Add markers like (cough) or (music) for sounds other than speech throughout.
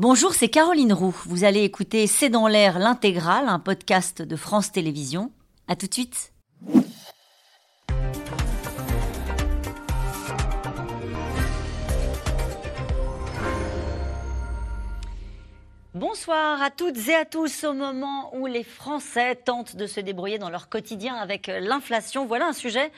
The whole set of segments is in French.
Bonjour, c'est Caroline Roux. Vous allez écouter C'est dans l'air l'intégrale, un podcast de France Télévisions. À tout de suite. Bonsoir à toutes et à tous. Au moment où les Français tentent de se débrouiller dans leur quotidien avec l'inflation, voilà un sujet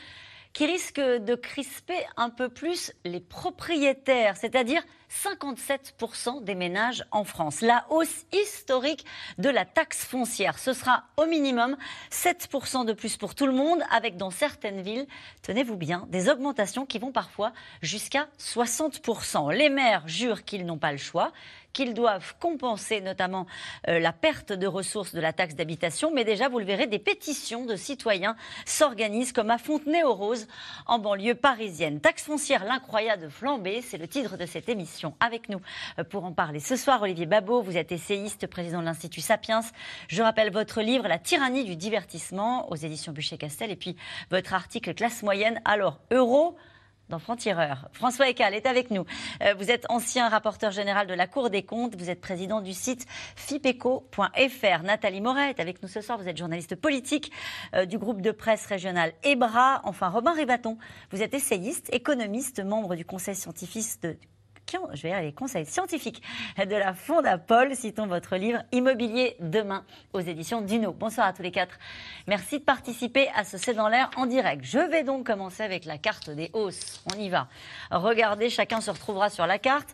qui risque de crisper un peu plus les propriétaires, c'est-à-dire 57% des ménages en France. La hausse historique de la taxe foncière, ce sera au minimum 7% de plus pour tout le monde, avec dans certaines villes, tenez-vous bien, des augmentations qui vont parfois jusqu'à 60%. Les maires jurent qu'ils n'ont pas le choix qu'ils doivent compenser notamment euh, la perte de ressources de la taxe d'habitation. Mais déjà, vous le verrez, des pétitions de citoyens s'organisent comme à Fontenay-aux-Roses en banlieue parisienne. Taxe foncière, l'incroyable flambée, c'est le titre de cette émission avec nous euh, pour en parler. Ce soir, Olivier Babot, vous êtes essayiste, président de l'Institut Sapiens. Je rappelle votre livre La tyrannie du divertissement aux éditions Bûcher-Castel et puis votre article Classe moyenne. Alors, euro dans Franc-Tireur. François Ecal est avec nous. Euh, vous êtes ancien rapporteur général de la Cour des comptes. Vous êtes président du site fipeco.fr. Nathalie Moret est avec nous ce soir. Vous êtes journaliste politique euh, du groupe de presse régional EBRA. Enfin, Robin Ribaton, vous êtes essayiste, économiste, membre du conseil scientifique de je vais les conseils scientifiques de la Fondapol. Citons votre livre Immobilier demain aux éditions Dino. Bonsoir à tous les quatre. Merci de participer à ce C'est dans l'air en direct. Je vais donc commencer avec la carte des hausses. On y va. Regardez, chacun se retrouvera sur la carte.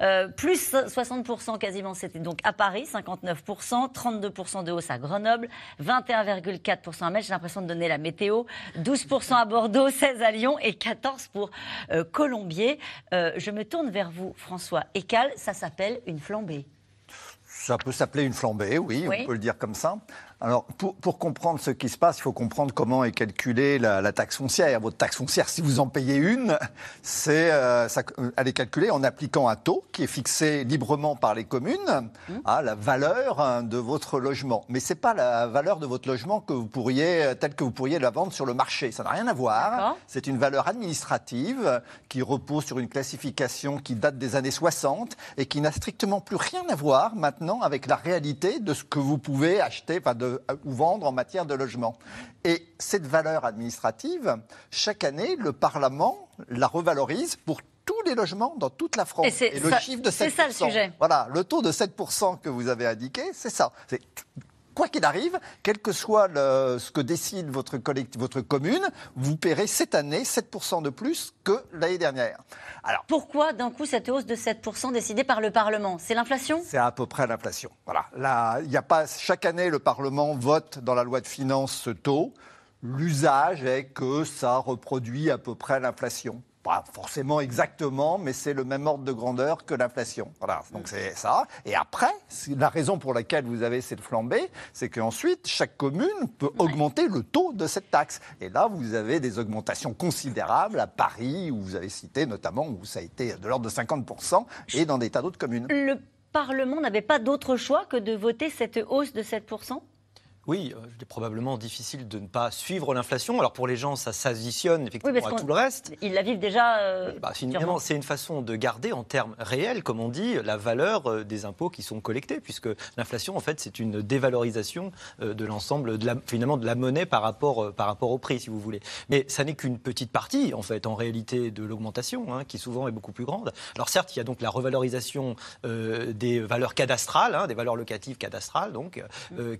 Euh, plus 60% quasiment, c'était donc à Paris, 59%, 32% de hausse à Grenoble, 21,4% à Metz, j'ai l'impression de donner la météo, 12% à Bordeaux, 16 à Lyon et 14 pour euh, Colombier. Euh, je me tourne vers vous, François Ecal, ça s'appelle une flambée. Ça peut s'appeler une flambée, oui, on peut le dire comme ça. Alors, pour, comprendre ce qui se passe, il faut comprendre comment est calculée la, taxe foncière. Votre taxe foncière, si vous en payez une, c'est, euh, elle est calculée en appliquant un taux qui est fixé librement par les communes mmh. à la valeur hein, de votre logement. Mais c'est pas la valeur de votre logement que vous pourriez, telle que vous pourriez la vendre sur le marché. Ça n'a rien à voir. C'est une valeur administrative qui repose sur une classification qui date des années 60 et qui n'a strictement plus rien à voir maintenant avec la réalité de ce que vous pouvez acheter, enfin de ou vendre en matière de logement. Et cette valeur administrative, chaque année, le Parlement la revalorise pour tous les logements dans toute la France. Et, le chiffre de 7%. C'est ça le sujet. Voilà, le taux de 7% que vous avez indiqué, c'est ça. C'est quoi qu'il arrive, quel que soit ce que décide votre, votre commune, vous paierez cette année 7% de plus que l'année dernière. Alors, Pourquoi d'un coup cette hausse de 7% décidée par le Parlement? C'est l'inflation? C'est à peu près l'inflation. Voilà. Là, y a pas, chaque année, le Parlement vote dans la loi de finances ce taux. L'usage est que ça reproduit à peu près l'inflation. Pas forcément exactement, mais c'est le même ordre de grandeur que l'inflation. Voilà, donc c'est ça. Et après, la raison pour laquelle vous avez cette flambée, c'est qu'ensuite, chaque commune peut augmenter le taux de cette taxe. Et là, vous avez des augmentations considérables à Paris, où vous avez cité notamment, où ça a été de l'ordre de 50%, et dans des tas d'autres communes. Le Parlement n'avait pas d'autre choix que de voter cette hausse de 7% oui, euh, il est probablement difficile de ne pas suivre l'inflation. Alors pour les gens, ça s'additionne effectivement à tout le reste. Ils la vivent déjà. Euh, bah, c'est une façon de garder en termes réels, comme on dit, la valeur euh, des impôts qui sont collectés, puisque l'inflation, en fait, c'est une dévalorisation de l'ensemble, de la, finalement, de la monnaie par rapport, par rapport au prix, si vous voulez. Mais ça n'est qu'une petite partie, en fait, en réalité, de l'augmentation, hein, qui souvent est beaucoup plus grande. Alors certes, il y a donc la revalorisation des valeurs cadastrales, hein, des valeurs locatives cadastrales, donc,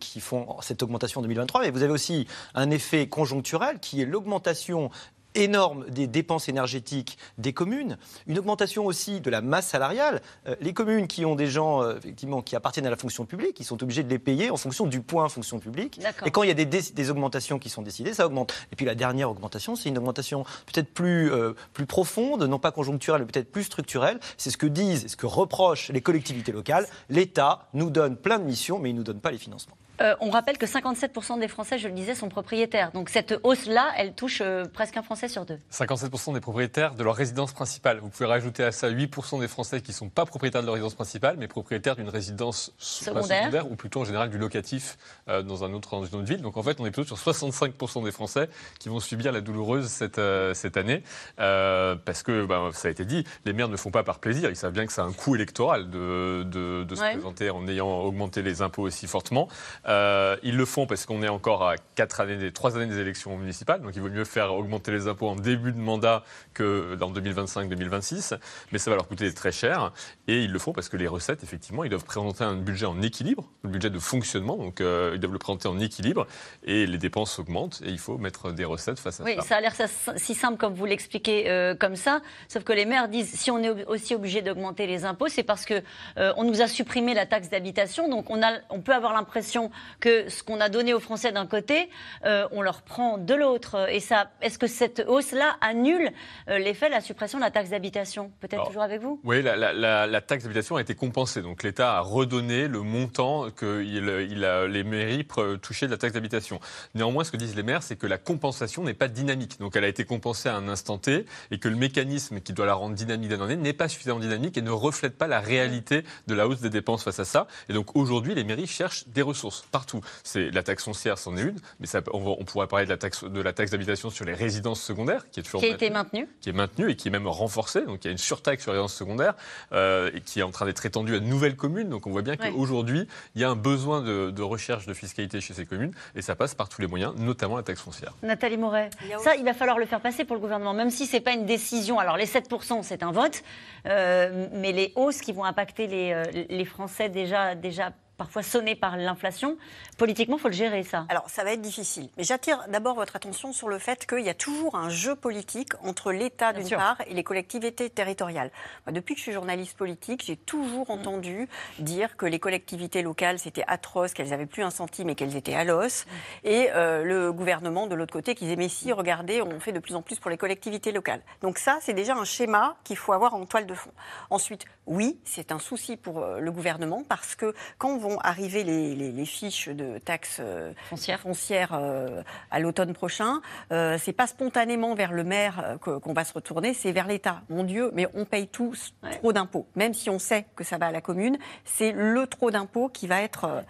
qui font cette augmentation 2023, mais vous avez aussi un effet conjoncturel qui est l'augmentation énorme des dépenses énergétiques des communes, une augmentation aussi de la masse salariale. Euh, les communes qui ont des gens euh, effectivement qui appartiennent à la fonction publique, ils sont obligés de les payer en fonction du point fonction publique. Et quand il y a des, des, augmentations qui sont décidées, ça augmente. Et puis la dernière augmentation, c'est une augmentation peut-être plus, euh, plus profonde, non pas conjoncturelle, mais peut-être plus structurelle. C'est ce que disent, ce que reprochent les collectivités locales. L'État nous donne plein de missions, mais il ne nous donne pas les financements. Euh, on rappelle que 57% des Français, je le disais, sont propriétaires. Donc cette hausse-là, elle touche euh, presque un Français sur deux. 57% des propriétaires de leur résidence principale. Vous pouvez rajouter à ça 8% des Français qui ne sont pas propriétaires de leur résidence principale, mais propriétaires d'une résidence secondaire. ou plutôt en général du locatif euh, dans, un autre, dans une autre ville. Donc en fait, on est plutôt sur 65% des Français qui vont subir la douloureuse cette, cette année. parce que, ben, ça a été dit, les maires ne font pas par plaisir. Ils savent bien que c'est un coût électoral de, de, se présenter en ayant augmenté les impôts aussi fortement. Euh, ils le font parce qu'on est encore à quatre années, des, trois années des élections municipales, donc il vaut mieux faire augmenter les impôts en début de mandat que dans 2025-2026, mais ça va leur coûter très cher. Et ils le font parce que les recettes, effectivement, ils doivent présenter un budget en équilibre, un budget de fonctionnement, donc euh, ils doivent le présenter en équilibre, et les dépenses augmentent, et il faut mettre des recettes face à ça. Oui, ça a l'air si simple comme vous l'expliquez euh, comme ça, sauf que les maires disent si on est aussi obligé d'augmenter les impôts, c'est parce que on nous a supprimé la taxe d'habitation, donc on, a, on peut avoir l'impression que ce qu'on a donné aux Français d'un côté, euh, on leur prend de l'autre. Et ça, est-ce que cette hausse-là annule euh, l'effet de la suppression de la taxe d'habitation? Peut-être toujours avec vous? Oui, la, taxe d'habitation a été compensée. Donc l'État a redonné le montant que il, a, les mairies touchaient de la taxe d'habitation. Néanmoins, ce que disent les maires, c'est que la compensation n'est pas dynamique. Donc elle a été compensée à un instant T et que le mécanisme qui doit la rendre dynamique d'un année n'est pas suffisamment dynamique et ne reflète pas la réalité de la hausse des dépenses face à ça. Et donc aujourd'hui, les mairies cherchent des ressources partout. C'est la taxe foncière, c'en est une, mais ça, on, pourrait parler de la taxe de la taxe d'habitation sur les résidences secondaires, qui est toujours qui a été maintenue, qui est maintenue et qui est même renforcée. Donc il y a une surtaxe sur les résidences secondaires euh, et qui est en train d'être étendue à de nouvelles communes. Donc on voit bien qu'aujourd'hui il y a un besoin de, recherche de fiscalité chez ces communes et ça passe par tous les moyens, notamment la taxe foncière. Nathalie Moret, ça il va falloir le faire passer pour le gouvernement, même si c'est pas une décision. Alors les 7% c'est un vote, euh, mais les hausses qui vont impacter les, euh, les Français déjà déjà parfois sonné par l'inflation. Politiquement, il faut le gérer, ça. Alors, ça va être difficile. Mais j'attire d'abord votre attention sur le fait qu'il y a toujours un jeu politique entre l'État, d'une part, et les collectivités territoriales. depuis que je suis journaliste politique, j'ai toujours mm. entendu dire que les collectivités locales, c'était atroce, qu'elles n'avaient plus un centime et qu'elles étaient à l'os. Mm. Et euh, le gouvernement, de l'autre côté, qui disait, mais si, regardez, on fait de plus en plus pour les collectivités locales. Donc ça, c'est déjà un schéma qu'il faut avoir en toile de fond. Ensuite, oui, c'est un souci pour euh, le gouvernement parce que quand vont arriver les, fiches de taxes euh, foncières, euh, à l'automne prochain, euh, c'est pas spontanément vers le maire qu'on va se retourner, c'est vers l'État. Mon Dieu, mais on paye tous trop d'impôts. Même si on sait que ça va à la commune, c'est le trop d'impôts qui va être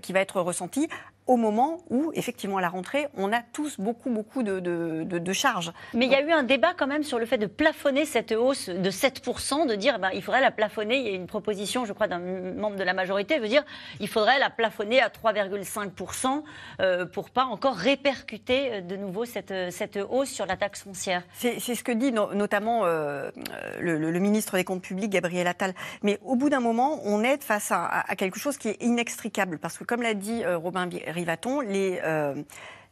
qui va être ressenti au moment où, effectivement, à la rentrée, on a tous beaucoup, beaucoup de, de, charges. Mais il y a eu un débat quand même sur le fait de plafonner cette hausse de 7%, de dire ben, il faudrait la plafonner. Il y a une proposition, je crois, d'un membre de la majorité, veut dire il faudrait la plafonner à 3,5% euh, pour pas encore répercuter euh, de nouveau cette, euh, cette hausse sur la taxe foncière. C'est ce que dit notamment euh, le, le, ministre des Comptes publics, Gabriel Attal. Mais au bout d'un moment, on est face à, à, quelque chose qui est inextricable. Parce que, comme l'a dit Robin Rivaton, les, euh,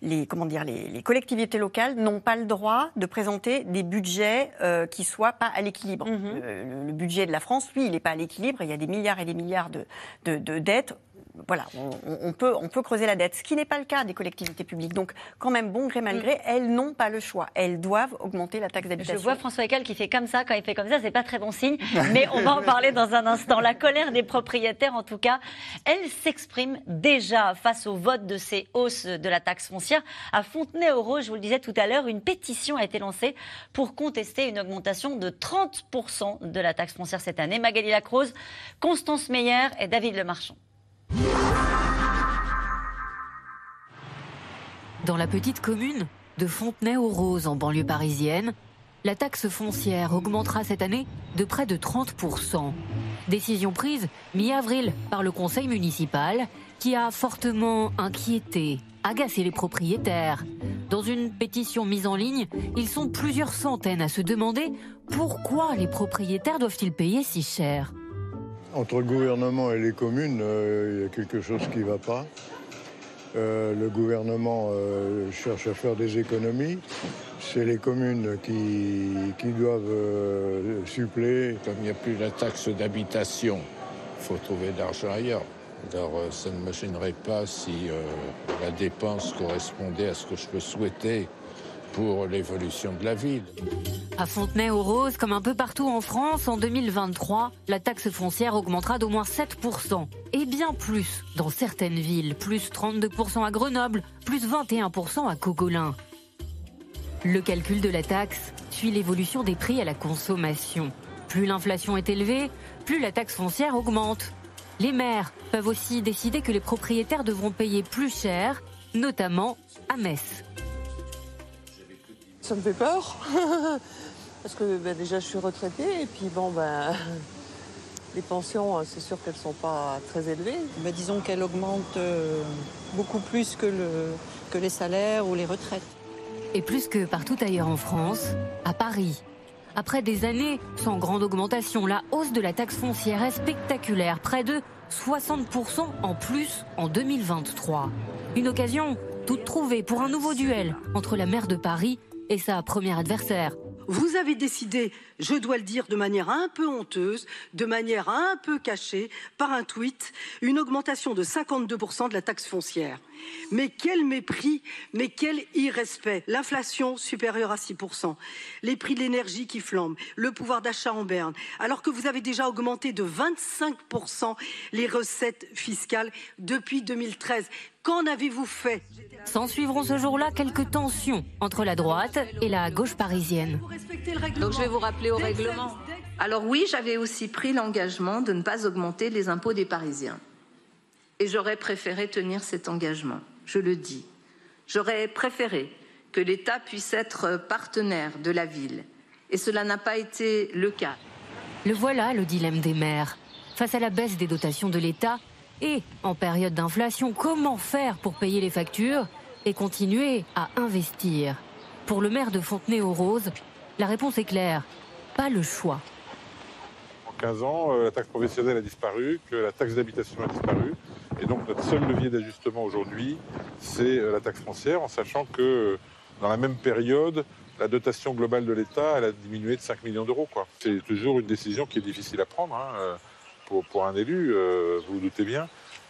les, comment dire, les, collectivités locales n'ont pas le droit de présenter des budgets euh, qui soient pas à l'équilibre. Mhm. le, budget de la France, lui, il n'est pas à l'équilibre. Il y a des milliards et des milliards de, de dettes voilà, on, peut, on peut creuser la dette, ce qui n'est pas le cas des collectivités publiques. Donc, quand même, bon gré mal gré, elles n'ont pas le choix. Elles doivent augmenter la taxe d'habitation. Je vois François Eckel qui fait comme ça. Quand il fait comme ça, c'est pas très bon signe. (laughs) Mais on va en parler dans un instant. La colère des propriétaires, en tout cas, elle s'exprime déjà face au vote de ces hausses de la taxe foncière. À Fontenay-aux-Roses, je vous le disais tout à l'heure, une pétition a été lancée pour contester une augmentation de 30% de la taxe foncière cette année. Magali Lacrose, Constance Meyer et David Lemarchand. Dans la petite commune de Fontenay-aux-Roses en banlieue parisienne, la taxe foncière augmentera cette année de près de 30%. Décision prise mi-avril par le conseil municipal qui a fortement inquiété, agacé les propriétaires. Dans une pétition mise en ligne, ils sont plusieurs centaines à se demander pourquoi les propriétaires doivent-ils payer si cher. Entre le gouvernement et les communes, euh, il y a quelque chose qui ne va pas. Euh, le gouvernement euh, cherche à faire des économies. C'est les communes qui, doivent suppléer. Comme il n'y a plus la taxe d'habitation, il faut trouver de l'argent ailleurs. Alors ça ne me gênerait pas si la dépense correspondait à ce que je peux souhaiter pour l'évolution de la ville. À Fontenay-aux-Roses, comme un peu partout en France, en 2023, la taxe foncière augmentera d'au moins 7%. Et bien plus dans certaines villes, plus 32% à Grenoble, plus 21% à Cogolin. Le calcul de la taxe suit l'évolution des prix à la consommation. Plus l'inflation est élevée, plus la taxe foncière augmente. Les maires peuvent aussi décider que les propriétaires devront payer plus cher, notamment à Metz. Ça me fait peur. (laughs) Parce que ben, déjà, je suis retraitée. Et puis, bon, ben, les pensions, c'est sûr qu'elles ne sont pas très élevées. Ben, disons qu'elles augmentent euh, beaucoup plus que, le, que les salaires ou les retraites. Et plus que partout ailleurs en France, à Paris. Après des années sans grande augmentation, la hausse de la taxe foncière est spectaculaire, près de 60% en plus en 2023. Une occasion toute trouvée pour un nouveau duel entre la maire de Paris et sa première adversaire. Vous avez décidé, je dois le dire de manière un peu honteuse, de manière un peu cachée, par un tweet, une augmentation de 52% de la taxe foncière. Mais quel mépris, mais quel irrespect. L'inflation supérieure à 6%, les prix de l'énergie qui flambent, le pouvoir d'achat en berne, alors que vous avez déjà augmenté de 25% les recettes fiscales depuis 2013. Qu'en avez-vous fait? S'en suivront ce jour-là quelques tensions entre la droite et la gauche parisienne. Donc je vais vous rappeler au règlement. Alors oui, j'avais aussi pris l'engagement de ne pas augmenter les impôts des Parisiens. Et j'aurais préféré tenir cet engagement, je le dis. J'aurais préféré que l'État puisse être partenaire de la ville. Et cela n'a pas été le cas. Le voilà le dilemme des maires. Face à la baisse des dotations de l'État, et en période d'inflation, comment faire pour payer les factures et continuer à investir? Pour le maire de Fontenay-aux-Roses, la réponse est claire, pas le choix. En 15 ans, euh, la taxe professionnelle a disparu, que la taxe d'habitation a disparu. Et donc notre seul levier d'ajustement aujourd'hui, c'est euh, la taxe foncière, en sachant que euh, dans la même période, la dotation globale de l'État, elle a diminué de 5 millions d'euros. C'est toujours une décision qui est difficile à prendre. Hein pour, un élu, euh, vous vous doutez bien.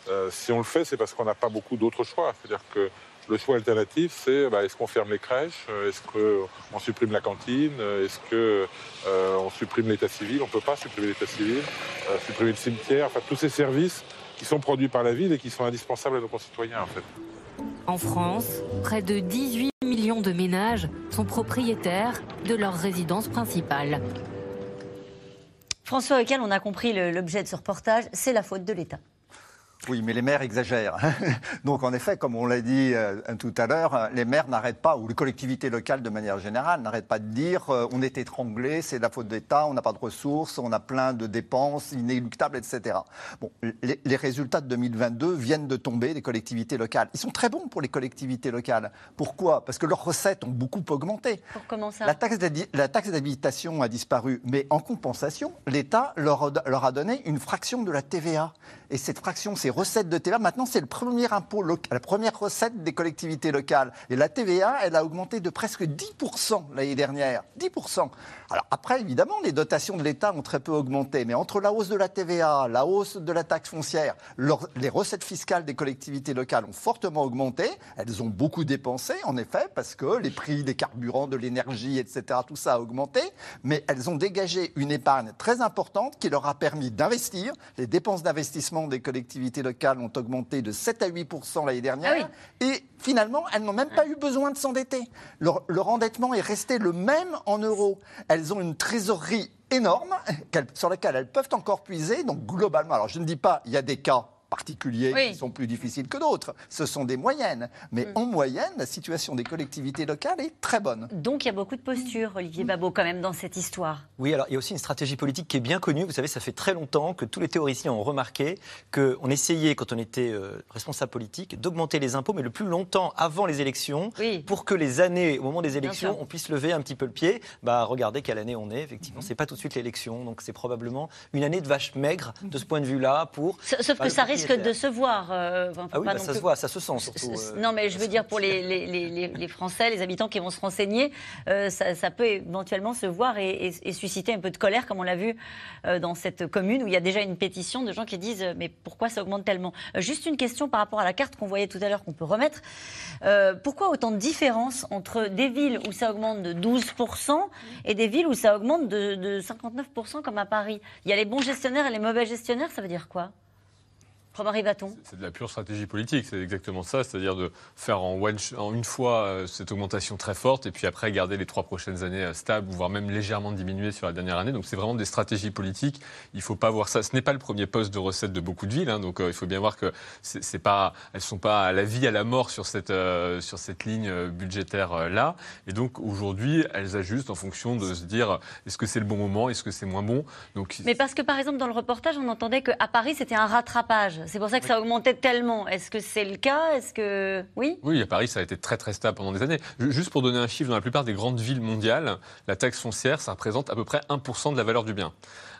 Euh, si on le fait, c'est parce qu'on n'a pas beaucoup d'autres choix. C'est-à-dire que le choix alternatif, c'est bah, est-ce qu'on ferme les crèches euh, Est-ce qu'on supprime la cantine Est-ce qu'on supprime l'état civil? On ne peut pas supprimer l'état civil, supprimer le cimetière, enfin tous ces services qui sont produits par la ville et qui sont indispensables à nos concitoyens en fait. En France, près de 18 millions de ménages sont propriétaires de leur résidence principale. François Lequel, on a compris l'objet de ce reportage, c'est la faute de l'État. Oui, mais les maires exagèrent. (laughs) Donc, en effet, comme on l'a dit euh, tout à l'heure, les maires n'arrêtent pas, ou les collectivités locales de manière générale, n'arrêtent pas de dire euh, on est étranglé, c'est la faute d'État, on n'a pas de ressources, on a plein de dépenses inéluctables, etc. Bon, les, résultats de 2022 viennent de tomber des collectivités locales. Ils sont très bons pour les collectivités locales. Pourquoi? Parce que leurs recettes ont beaucoup augmenté. Pour comment ça La taxe d'habitation a disparu, mais en compensation, l'État leur, leur a donné une fraction de la TVA. Et cette fraction, c'est recettes de TVA. Maintenant, c'est le premier impôt, la première recette des collectivités locales. Et la TVA, elle a augmenté de presque 10% l'année dernière. 10%. Alors après, évidemment, les dotations de l'État ont très peu augmenté. Mais entre la hausse de la TVA, la hausse de la taxe foncière, les recettes fiscales des collectivités locales ont fortement augmenté. Elles ont beaucoup dépensé, en effet, parce que les prix des carburants, de l'énergie, etc., tout ça a augmenté. Mais elles ont dégagé une épargne très importante qui leur a permis d'investir. Les dépenses d'investissement des collectivités locales ont augmenté de 7 à 8% l'année dernière. Ah Et finalement, elles n'ont même pas eu besoin de s'endetter. Leur, leur, endettement est resté le même en euros. Elles ont une trésorerie énorme (laughs) sur laquelle elles peuvent encore puiser. Donc globalement, alors je ne dis pas, il y a des cas particuliers qui sont plus difficiles que d'autres. Ce sont des moyennes. Mais mm. en moyenne, la situation des collectivités locales est très bonne. Donc il y a beaucoup de postures, Olivier Babot, quand même, dans cette histoire. Oui, alors il y a aussi une stratégie politique qui est bien connue. Vous savez, ça fait très longtemps que tous les théoriciens ont remarqué qu'on essayait, quand on était euh, responsable politique, d'augmenter les impôts, mais le plus longtemps avant les élections, pour que les années, au moment des élections, on puisse lever un petit peu le pied. Bah, regardez quelle année on est, effectivement. Mm-hmm. C'est pas tout de suite l'élection, donc c'est probablement une année de vache maigre de ce point de vue-là. Pour sauf que ça risque risque de se voir. ah oui, bah, ça se voit, ça se sent surtout. non, mais je veux dire pour (laughs) les, les, les, Français, les habitants qui vont se renseigner, ça, ça, peut éventuellement se voir et, et, susciter un peu de colère, comme on l'a vu dans cette commune où il y a déjà une pétition de gens qui disent mais pourquoi ça augmente tellement? Juste une question par rapport à la carte qu'on voyait tout à l'heure qu'on peut remettre. pourquoi autant de différence entre des villes où ça augmente de 12% et des villes où ça augmente de, de 59% comme à Paris? Il y a les bons gestionnaires et les mauvais gestionnaires, ça veut dire quoi? C'est de la pure stratégie politique, c'est exactement ça, c'est-à-dire de faire en, une fois euh, cette augmentation très forte et puis après garder les trois prochaines années euh, stables, voire même légèrement diminuer sur la dernière année. Donc c'est vraiment des stratégies politiques. Il ne faut pas voir ça. Ce n'est pas le premier poste de recette de beaucoup de villes, hein. donc euh, il faut bien voir que c'est pas, elles sont pas à la vie à la mort sur cette sur cette ligne budgétaire là. Et donc aujourd'hui, elles ajustent en fonction de se dire est-ce que c'est le bon moment, est-ce que c'est moins bon. Donc mais parce que par exemple dans le reportage, on entendait qu'à Paris c'était un rattrapage. C'est pour ça que ça augmentait tellement. Est-ce que c'est le cas? Est-ce que oui? Oui, à Paris, ça a été très très stable pendant des années. Juste pour donner un chiffre, dans la plupart des grandes villes mondiales, la taxe foncière, ça représente à peu près 1% de la valeur du bien.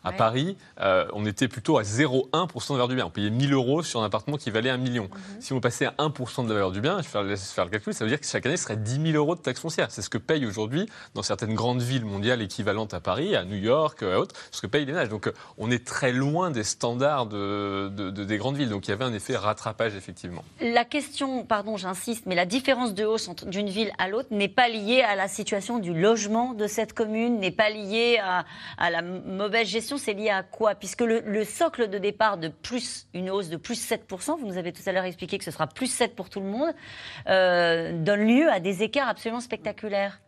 À Paris, euh, on était plutôt à 0,1% de valeur du bien. On payait 1000 euros sur un appartement qui valait 1 million. Mhm. Si on passait à 1% de la valeur du bien, je vais faire, le calcul, ça veut dire que chaque année, ce serait 10 000 euros de taxe foncière. C'est ce que paye aujourd'hui dans certaines grandes villes mondiales équivalentes à Paris, à New York, à autres, ce que payent les nages. Donc euh, on est très loin des standards de, des grandes villes. Donc il y avait un effet rattrapage, effectivement. La question, pardon, j'insiste, mais la différence de hausse d'une ville à l'autre n'est pas liée à la situation du logement de cette commune, n'est pas liée à, à la mauvaise gestion, c'est lié à quoi? Puisque le, socle de départ de plus, une hausse de plus 7%, vous nous avez tout à l'heure expliqué que ce sera plus 7 pour tout le monde, euh, donne lieu à des écarts absolument spectaculaires.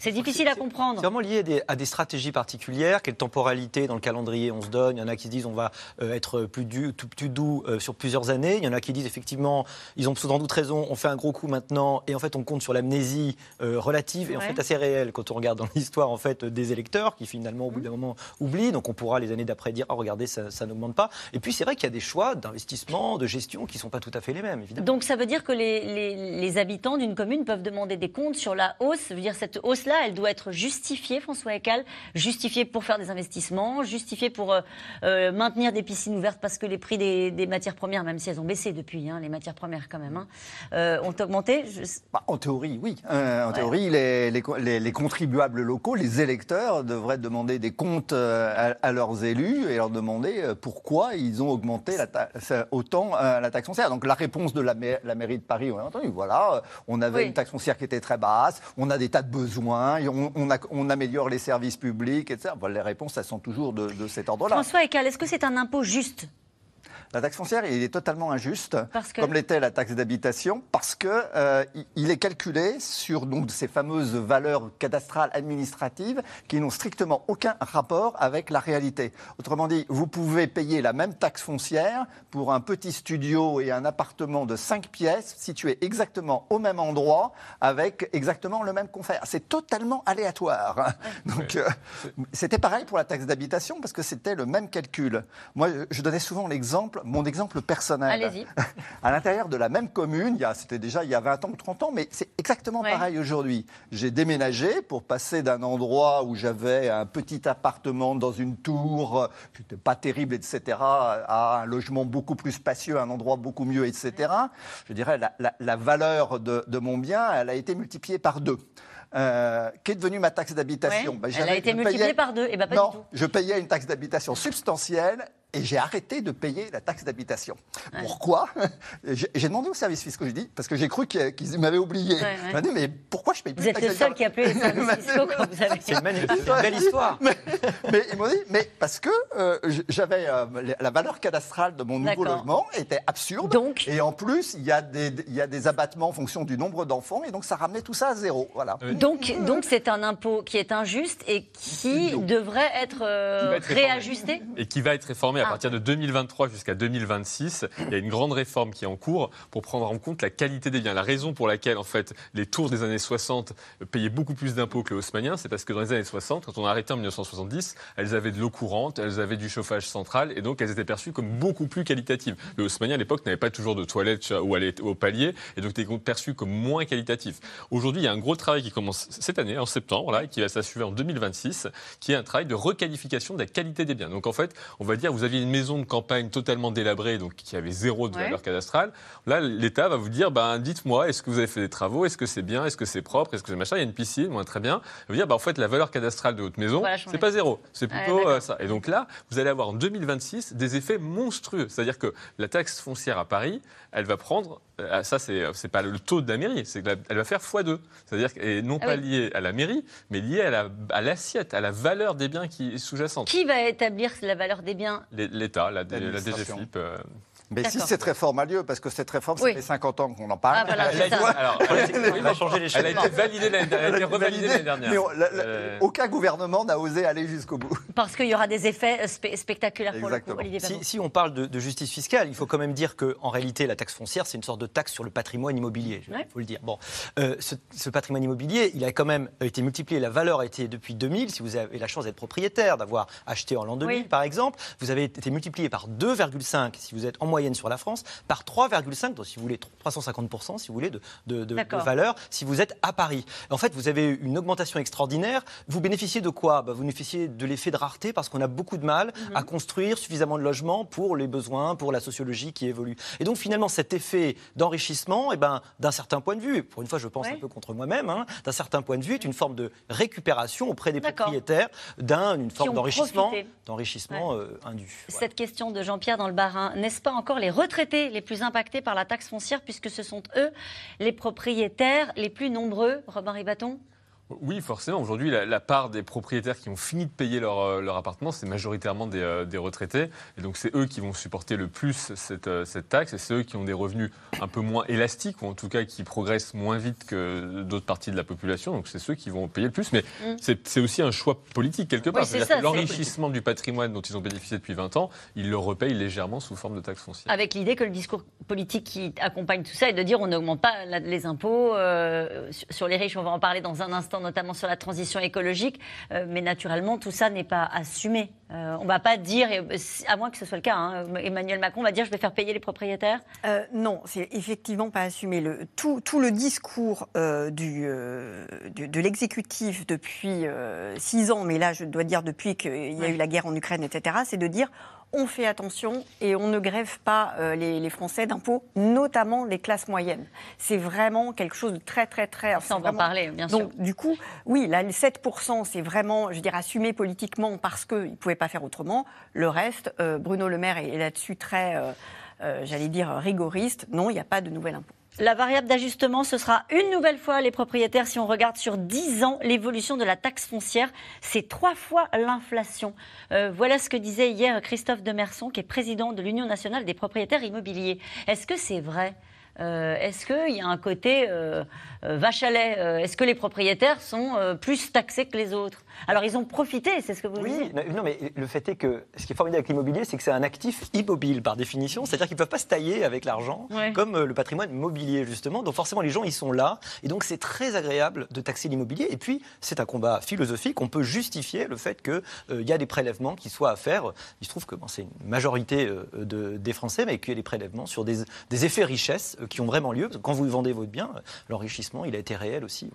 C'est difficile à comprendre. C'est vraiment lié à des, stratégies particulières. Quelle temporalité dans le calendrier on se donne? Il y en a qui disent on va euh, être plus, du, plus doux euh, sur plusieurs années. Il y en a qui disent effectivement, ils ont sans doute raison, on fait un gros coup maintenant et en fait on compte sur l'amnésie euh, relative et en fait assez réelle quand on regarde dans l'histoire en fait des électeurs qui finalement au bout d'un moment oublient. Donc on pourra les années d'après dire oh regardez ça, ça n'augmente pas. Et puis c'est vrai qu'il y a des choix d'investissement, de gestion qui ne sont pas tout à fait les mêmes évidemment. Donc ça veut dire que les, les, les habitants d'une commune peuvent demander des comptes sur la hausse. Veut dire cette hausse elle doit être justifiée, François Ecal, justifiée pour faire des investissements, justifiée pour euh, euh, maintenir des piscines ouvertes parce que les prix des, matières premières, même si elles ont baissé depuis, hein, les matières premières quand même, hein, euh, ont augmenté. Bah, en théorie, oui. en théorie, les, les, contribuables locaux, les électeurs, devraient demander des comptes à, leurs élus et leur demander pourquoi ils ont augmenté la autant la taxe foncière. Donc la réponse de la, la mairie de Paris, on a entendu, voilà, on avait une taxe foncière qui était très basse, on a des tas de besoins, on, améliore les services publics, etc. les réponses, elles sont toujours de, de cet ordre-là. François Ecal, est-ce que c'est un impôt juste? La taxe foncière, il est totalement injuste, comme l'était la taxe d'habitation, parce qu'il euh, est calculé sur donc, ces fameuses valeurs cadastrales administratives qui n'ont strictement aucun rapport avec la réalité. Autrement dit, vous pouvez payer la même taxe foncière pour un petit studio et un appartement de 5 pièces situés exactement au même endroit, avec exactement le même confère. C'est totalement aléatoire. Donc, euh, c'était pareil pour la taxe d'habitation, parce que c'était le même calcul. Moi, je donnais souvent l'exemple mon exemple personnel. Allez-y. (laughs) à l'intérieur de la même commune, c'était déjà il y a 20 ans ou 30 ans, mais c'est exactement pareil aujourd'hui. J'ai déménagé pour passer d'un endroit où j'avais un petit appartement dans une tour qui n'était pas terrible, etc., à un logement beaucoup plus spacieux, un endroit beaucoup mieux, etc. Je dirais la, la, valeur de, de, mon bien, elle a été multipliée par deux. Euh, qu'est devenue ma taxe d'habitation? Bah, Elle a été multipliée par deux, et bah, pas non, du tout. je payais une taxe d'habitation substantielle et j'ai arrêté de payer la taxe d'habitation. Pourquoi? (laughs) J'ai demandé au service fiscaux, j'ai dit, parce que j'ai cru qu'ils m'avaient oublié. Ouais, m'a dit, mais pourquoi je paye plus Vous êtes le seul qui a appelé les (laughs) services fiscaux quand vous avez... C'est une, belle (laughs) histoire. Mais, ils m'ont dit, mais parce que euh, j'avais euh, la valeur cadastrale de mon nouveau logement était absurde. Donc Et en plus, il y, a des, il y a des abattements en fonction du nombre d'enfants, et donc ça ramenait tout ça à zéro. Voilà. Donc donc c'est un impôt qui est injuste et qui devrait être, euh, réajusté? Et qui va être réformé à ah. partir de 2023 jusqu'à 2026, il y a une grande réforme qui est en cours pour prendre en compte la qualité des biens. La raison pour laquelle, en fait, les tours des années 60 payaient beaucoup plus d'impôts que les haussmanniens, c'est parce que dans les années 60, quand on a arrêté en 1970, elles avaient de l'eau courante, elles avaient du chauffage central, et donc elles étaient perçues comme beaucoup plus qualitatives. Le haussmannien, à l'époque, n'avait pas toujours de toilettes où aller au palier, et donc étaient perçues comme moins qualitatives. Aujourd'hui, il y a un gros travail qui commence cette année, en septembre, là, et qui va s'achever en 2026, qui est un travail de requalification de la qualité des biens. Donc en fait, on va dire, vous aviez une maison de campagne totalement délabrée, donc qui avait zéro de valeur cadastrale, là, l'État va vous dire, ben, dites-moi, est-ce que vous avez fait des travaux, est-ce que c'est bien, est-ce que c'est propre, est-ce que c'est machin, il y a une piscine, moi, très bien. Il va vous dire, ben, en fait, la valeur cadastrale de votre maison, c'est pas zéro, c'est plutôt euh, ça. Et donc là, vous allez avoir en 2026 des effets monstrueux. C'est-à-dire que la taxe foncière à Paris, elle va prendre ça, c'est n'est pas le taux de la mairie, c'est qu'elle va faire x2. C'est-à-dire, et non ah pas lié à la mairie, mais lié à l'assiette, à, la valeur des biens qui est sous-jacente. Qui va établir la valeur des biens? L'État, la, la DGFIP. Mais si cette réforme a lieu, parce que cette réforme, ça fait 50 ans qu'on en parle. Ah, voilà, elle, a, alors, elle, a changé les Elle a été validée l'année dernière. Euh, aucun gouvernement n'a osé aller jusqu'au bout. (laughs) Parce qu'il y aura des effets euh, spectaculaires pour le coup, Olivier si, si, on parle de, justice fiscale, il faut quand même dire qu'en réalité, la taxe foncière, c'est une sorte de taxe sur le patrimoine immobilier. Il faut le dire. Bon, euh, ce, patrimoine immobilier, il a quand même été multiplié. La valeur a été depuis 2000. Si vous avez la chance d'être propriétaire, d'avoir acheté en l'an 2000, par exemple, vous avez été multiplié par 2,5 si vous êtes en moyenne sur la France par 3,5, donc si vous voulez 350% si vous voulez de, de, valeur si vous êtes à Paris. En fait, vous avez une augmentation extraordinaire. Vous bénéficiez de quoi? Bah, Vous bénéficiez de l'effet de rareté parce qu'on a beaucoup de mal mhm. à construire suffisamment de logements pour les besoins, pour la sociologie qui évolue. Et donc finalement, cet effet d'enrichissement, eh ben, d'un certain point de vue, pour une fois je pense un peu contre moi-même, hein, d'un certain point de vue, est une forme de récupération auprès des propriétaires d'une forme d'enrichissement, d'enrichissement euh, indu. Cette question de Jean-Pierre dans le Barin, n'est-ce pas encore les retraités les plus impactés par la taxe foncière, puisque ce sont eux les propriétaires les plus nombreux. Robin Ribaton oui, forcément. Aujourd'hui, la, part des propriétaires qui ont fini de payer leur, euh, leur appartement, c'est majoritairement des, euh, des, retraités. Et donc, c'est eux qui vont supporter le plus cette, euh, cette taxe. Et c'est eux qui ont des revenus un peu moins élastiques, ou en tout cas qui progressent moins vite que d'autres parties de la population. Donc, c'est ceux qui vont payer le plus. Mais mm. c'est aussi un choix politique, quelque part. C'est-à-dire que l'enrichissement du patrimoine dont ils ont bénéficié depuis 20 ans, ils le repayent légèrement sous forme de taxe foncière. Avec l'idée que le discours politique qui accompagne tout ça est de dire on n'augmente pas les impôts sur les riches. On va en parler dans un instant notamment sur la transition écologique, euh, mais naturellement, tout ça n'est pas assumé. Euh, on ne va pas dire, à moins que ce soit le cas, hein, Emmanuel Macron va dire je vais faire payer les propriétaires euh, Non, c'est effectivement pas assumé. Le, tout, tout, le discours du, de l'exécutif depuis six ans, mais là je dois dire depuis qu'il y a eu la guerre en Ukraine, etc., c'est de dire on fait attention et on ne grève pas euh, les, Français d'impôts, notamment les classes moyennes. C'est vraiment quelque chose de très, très, très. Ça, on va en parler, bien sûr. Donc, du coup, oui, là, les 7%, c'est vraiment, je dirais, assumé politiquement parce qu'ils ne pouvaient pas faire autrement. Le reste, euh, Bruno Le Maire est, là-dessus très, euh, j'allais dire, rigoriste. Non, il n'y a pas de nouvel impôt. La variable d'ajustement, ce sera une nouvelle fois les propriétaires. Si on regarde sur 10 ans, l'évolution de la taxe foncière, c'est trois fois l'inflation. Euh, voilà ce que disait hier Christophe Demerson, qui est président de l'Union nationale des propriétaires immobiliers. Est-ce que c'est vrai? Euh, Est-ce qu'il y a un côté euh, vache à lait Est-ce que les propriétaires sont plus taxés que les autres? Alors ils ont profité, c'est ce que vous oui, dites. Non, mais le fait est que ce qui est formidable avec l'immobilier, c'est que c'est un actif immobile par définition, c'est-à-dire qu'ils ne peuvent pas se tailler avec l'argent, comme euh, le patrimoine mobilier justement. Donc forcément, les gens, ils sont là, et donc c'est très agréable de taxer l'immobilier. Et puis, c'est un combat philosophique. On peut justifier le fait qu'il euh, y a des prélèvements qui soient à faire. Il se trouve que bon, c'est une majorité euh, de, des Français, mais qu'il y a des prélèvements sur des, des effets richesse qui ont vraiment lieu. quand vous vendez votre bien, l'enrichissement, il a été réel aussi.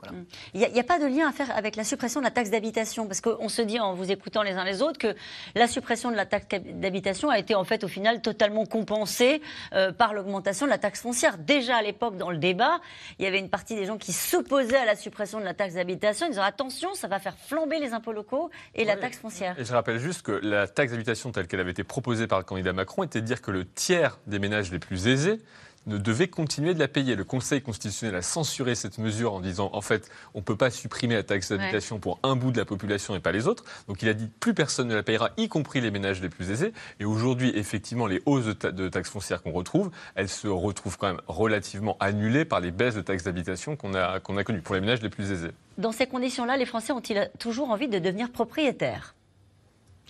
Il n'y a, a, pas de lien à faire avec la suppression de la taxe d'habitation parce qu'on se dit en vous écoutant les uns les autres que la suppression de la taxe d'habitation a été en fait au final totalement compensée euh, par l'augmentation de la taxe foncière. Déjà à l'époque, dans le débat, il y avait une partie des gens qui s'opposaient à la suppression de la taxe d'habitation, en disant attention, ça va faire flamber les impôts locaux et la taxe foncière. Et je rappelle juste que la taxe d'habitation telle qu'elle avait été proposée par le candidat Macron était de dire que le tiers des ménages les plus aisés ne devait continuer de la payer. Le Conseil constitutionnel a censuré cette mesure en disant en fait on ne peut pas supprimer la taxe d'habitation pour un bout de la population et pas les autres. Donc il a dit plus personne ne la payera, y compris les ménages les plus aisés. Et aujourd'hui, effectivement, les hausses de, taxes foncières qu'on retrouve, elles se retrouvent quand même relativement annulées par les baisses de taxes d'habitation qu'on a, qu'on a connues pour les ménages les plus aisés. Dans ces conditions-là, les Français ont-ils toujours envie de devenir propriétaires?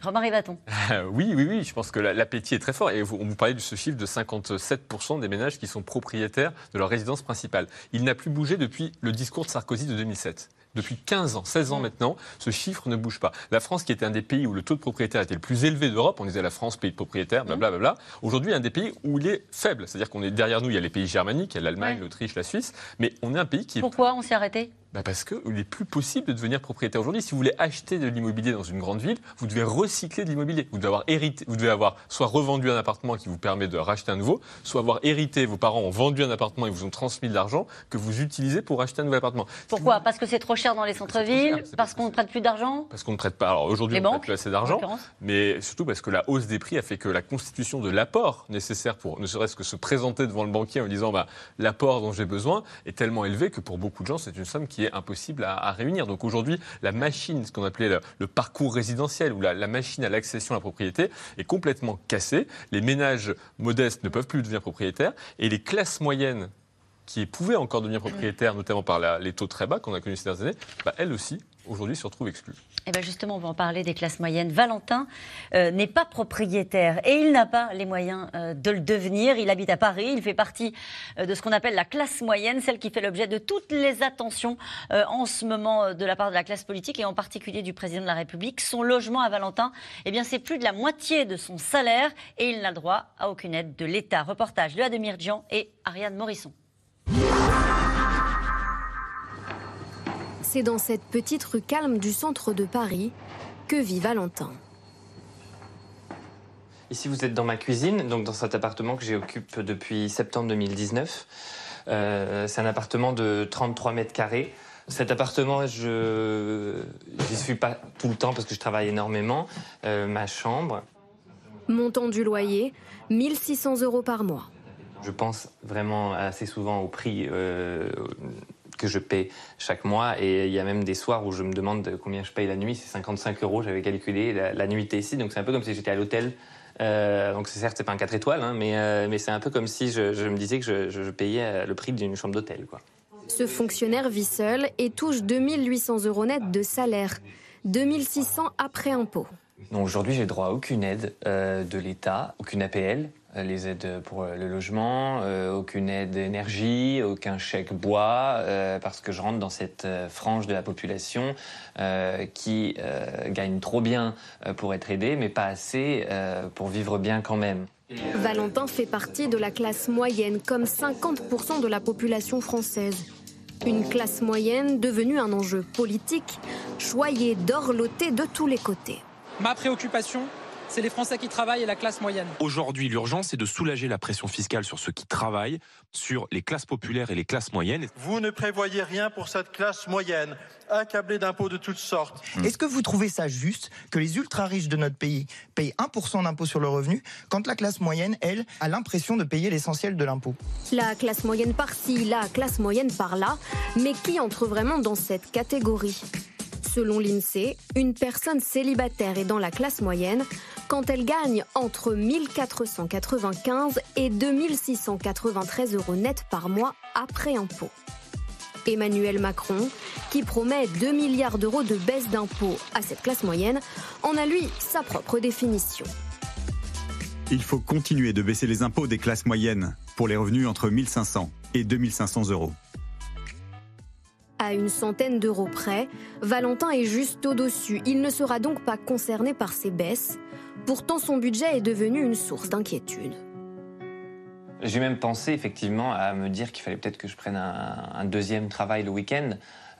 Romain Rivaton. (laughs) oui, oui, oui, je pense que l'appétit est très fort. Et on vous parlait de ce chiffre de 57% des ménages qui sont propriétaires de leur résidence principale. Il n'a plus bougé depuis le discours de Sarkozy de 2007. Depuis 15 ans, 16 ans mm. maintenant, ce chiffre ne bouge pas. La France, qui était un des pays où le taux de propriétaire était le plus élevé d'Europe, on disait la France, pays de propriétaires, blablabla, bla, bla, aujourd'hui, un des pays où il est faible. C'est-à-dire qu'on est derrière nous, il y a les pays germaniques, il y a l'Allemagne, l'Autriche, la Suisse, mais on est un pays qui est. Pourquoi on s'est arrêté? Bah parce qu'il n'est plus possible de devenir propriétaire aujourd'hui. Si vous voulez acheter de l'immobilier dans une grande ville, vous devez recycler de l'immobilier. Vous devez avoir hérité, vous devez avoir soit revendu un appartement qui vous permet de racheter un nouveau, soit avoir hérité, vos parents ont vendu un appartement et vous ont transmis de l'argent que vous utilisez pour acheter un nouvel appartement. Pourquoi? Parce que c'est trop cher dans les centres-villes Parce qu'on ne prête plus d'argent Parce qu'on ne prête pas. Alors aujourd'hui, on ne prête plus assez d'argent, mais surtout parce que la hausse des prix a fait que la constitution de l'apport nécessaire pour ne serait-ce que se présenter devant le banquier en disant bah, l'apport dont j'ai besoin est tellement élevé que pour beaucoup de gens, c'est une somme qui est impossible à à réunir. Donc aujourd'hui, la machine, ce qu'on appelait le, parcours résidentiel ou la, la machine à l'accession à la propriété est complètement cassée. Les ménages modestes ne peuvent plus devenir propriétaires et les classes moyennes qui pouvaient encore devenir propriétaires, notamment par les taux très bas qu'on a connus ces dernières années, bah, elles aussi, aujourd'hui, se retrouvent exclues. Et eh bien justement, on va en parler des classes moyennes. Valentin euh, n'est pas propriétaire et il n'a pas les moyens euh, de le devenir. Il habite à Paris, il fait partie euh, de ce qu'on appelle la classe moyenne, celle qui fait l'objet de toutes les attentions en ce moment de la part de la classe politique et en particulier du président de la République. Son logement à Valentin, eh bien c'est plus de la moitié de son salaire et il n'a droit à aucune aide de l'État. Reportage de Ademir Dian et Ariane Morisson. C'est dans cette petite rue calme du centre de Paris que vit Valentin. Ici, vous êtes dans ma cuisine, donc dans cet appartement que j'occupe depuis septembre 2019. Euh, c'est un appartement de 33 mètres carrés. Cet appartement, je n'y suis pas tout le temps parce que je travaille énormément. Euh, ma chambre. Montant du loyer, 1600 euros par mois. Je pense vraiment assez souvent au prix euh, que je paie chaque mois. Et il y a même des soirs où je me demande combien je paye la nuit. C'est 55 euros, j'avais calculé la, nuitée ici. Donc c'est un peu comme si j'étais à l'hôtel. Euh, donc certes, c'est pas un 4 étoiles, hein, mais, euh, mais c'est un peu comme si je, me disais que je, je payais le prix d'une chambre d'hôtel. quoi. Ce fonctionnaire vit seul et touche 2800 euros net de salaire, 2600 après impôt. Aujourd'hui, j'ai droit à aucune aide de l'État, aucune APL, euh, les aides pour euh, le logement, euh, aucune aide énergie, aucun chèque bois, parce que je rentre dans cette frange de la population qui gagne trop bien pour être aidée, mais pas assez pour vivre bien quand même. Valentin fait partie de la classe moyenne, comme 50% de la population française. Une classe moyenne devenue un enjeu politique, choyée d'orloter de tous les côtés. Ma préoccupation, c'est les Français qui travaillent et la classe moyenne. Aujourd'hui, l'urgence, c'est de soulager la pression fiscale sur ceux qui travaillent, sur les classes populaires et les classes moyennes. Vous ne prévoyez rien pour cette classe moyenne, accablée d'impôts de toutes sortes. Hmm. Est-ce que vous trouvez ça juste que les ultra-riches de notre pays payent 1% d'impôt sur le revenu, quand la classe moyenne, elle, a l'impression de payer l'essentiel de l'impôt? La classe moyenne par-ci, la classe moyenne par-là, mais qui entre vraiment dans cette catégorie? Selon l'INSEE, une personne célibataire est dans la classe moyenne quand elle gagne entre 1495 et 2693 euros net par mois après impôt. Emmanuel Macron, qui promet 2 milliards d'euros de baisse d'impôts à cette classe moyenne, en a lui sa propre définition. Il faut continuer de baisser les impôts des classes moyennes pour les revenus entre 1500 et 2500 euros. À une centaine d'euros près, Valentin est juste au-dessus. Il ne sera donc pas concerné par ces baisses. Pourtant, son budget est devenu une source d'inquiétude. J'ai même pensé effectivement à me dire qu'il fallait peut-être que je prenne un, deuxième travail le week-end.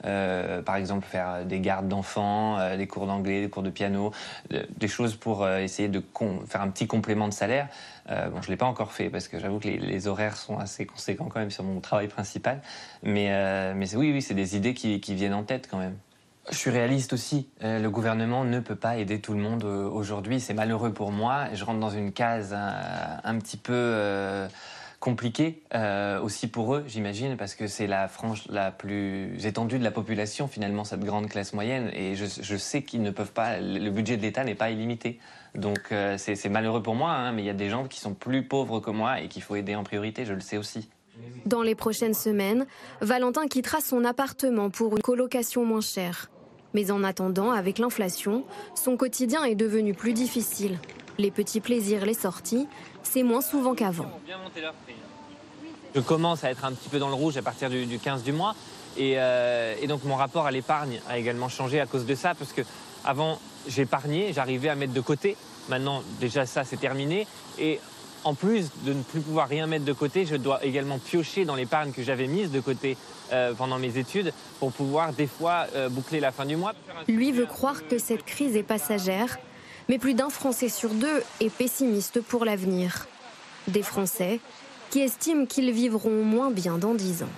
Euh, par exemple, faire des gardes d'enfants, euh, des cours d'anglais, des cours de piano, des choses pour euh, essayer de faire un petit complément de salaire. bon, je ne l'ai pas encore fait parce que j'avoue que les, horaires sont assez conséquents quand même sur mon travail principal. Mais, mais oui, oui, c'est des idées qui, viennent en tête quand même. Je suis réaliste aussi. le gouvernement ne peut pas aider tout le monde aujourd'hui. C'est malheureux pour moi. Je rentre dans une case un petit peu compliqué euh, aussi pour eux, j'imagine, parce que c'est la frange la plus étendue de la population, finalement, cette grande classe moyenne. Et je, sais qu'ils ne peuvent pas, le budget de l'État n'est pas illimité. Donc euh, c'est malheureux pour moi, hein, mais il y a des gens qui sont plus pauvres que moi et qu'il faut aider en priorité, je le sais aussi. Dans les prochaines semaines, Valentin quittera son appartement pour une colocation moins chère. Mais en attendant, avec l'inflation, son quotidien est devenu plus difficile. Les petits plaisirs, les sorties, c'est moins souvent qu'avant. Je commence à être un petit peu dans le rouge à partir du, 15 du mois. Et, et donc mon rapport à l'épargne a également changé à cause de ça, parce que avant j'épargnais, j'arrivais à mettre de côté. Maintenant, déjà ça, c'est terminé. Et en plus de ne plus pouvoir rien mettre de côté, je dois également piocher dans l'épargne que j'avais mise de côté euh, pendant mes études pour pouvoir des fois euh, boucler la fin du mois. Lui veut croire que cette crise est passagère, mais plus d'un Français sur deux est pessimiste pour l'avenir. Des Français qui estiment qu'ils vivront moins bien dans dix ans.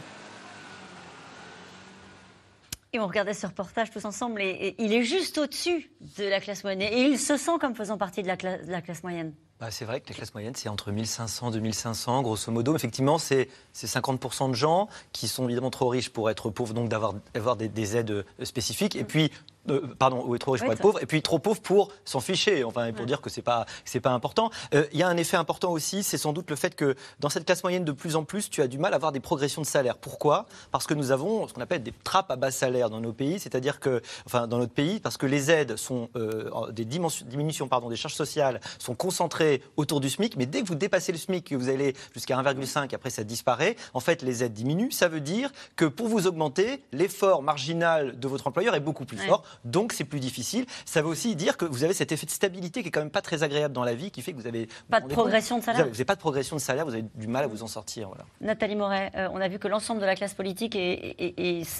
Et on regardait ce reportage tous ensemble et, il est juste au-dessus de la classe moyenne. Et il se sent comme faisant partie de la, classe moyenne. Bah, c'est vrai que la classe moyenne, c'est entre 1500 et 2500, grosso modo. Effectivement, c'est 50% de gens qui sont évidemment trop riches pour être pauvres, donc d'avoir des, des, aides spécifiques. Et puis, euh, pardon, ou trop riche pour être pauvre, et puis trop pauvre pour s'en ficher, enfin, pour dire que c'est pas, c'est pas important. Euh, il y a un effet important aussi, c'est sans doute le fait que dans cette classe moyenne, de plus en plus, tu as du mal à avoir des progressions de salaire. Pourquoi? Parce que nous avons ce qu'on appelle des trappes à bas salaire dans nos pays, c'est-à-dire que, enfin, dans notre pays, parce que les aides sont, euh, des diminutions, pardon, des charges sociales sont concentrées autour du SMIC, mais dès que vous dépassez le SMIC, que vous allez jusqu'à 1,5, après ça disparaît, en fait, les aides diminuent. Ça veut dire que pour vous augmenter, l'effort marginal de votre employeur est beaucoup plus fort donc c'est plus difficile. Ça veut aussi dire que vous avez cet effet de stabilité qui est quand même pas très agréable dans la vie, qui fait que vous avez pas de progression de salaire. Vous n'avez pas de progression de salaire, vous avez du mal à vous en sortir. Nathalie Moret, euh, on a vu que l'ensemble de la classe politique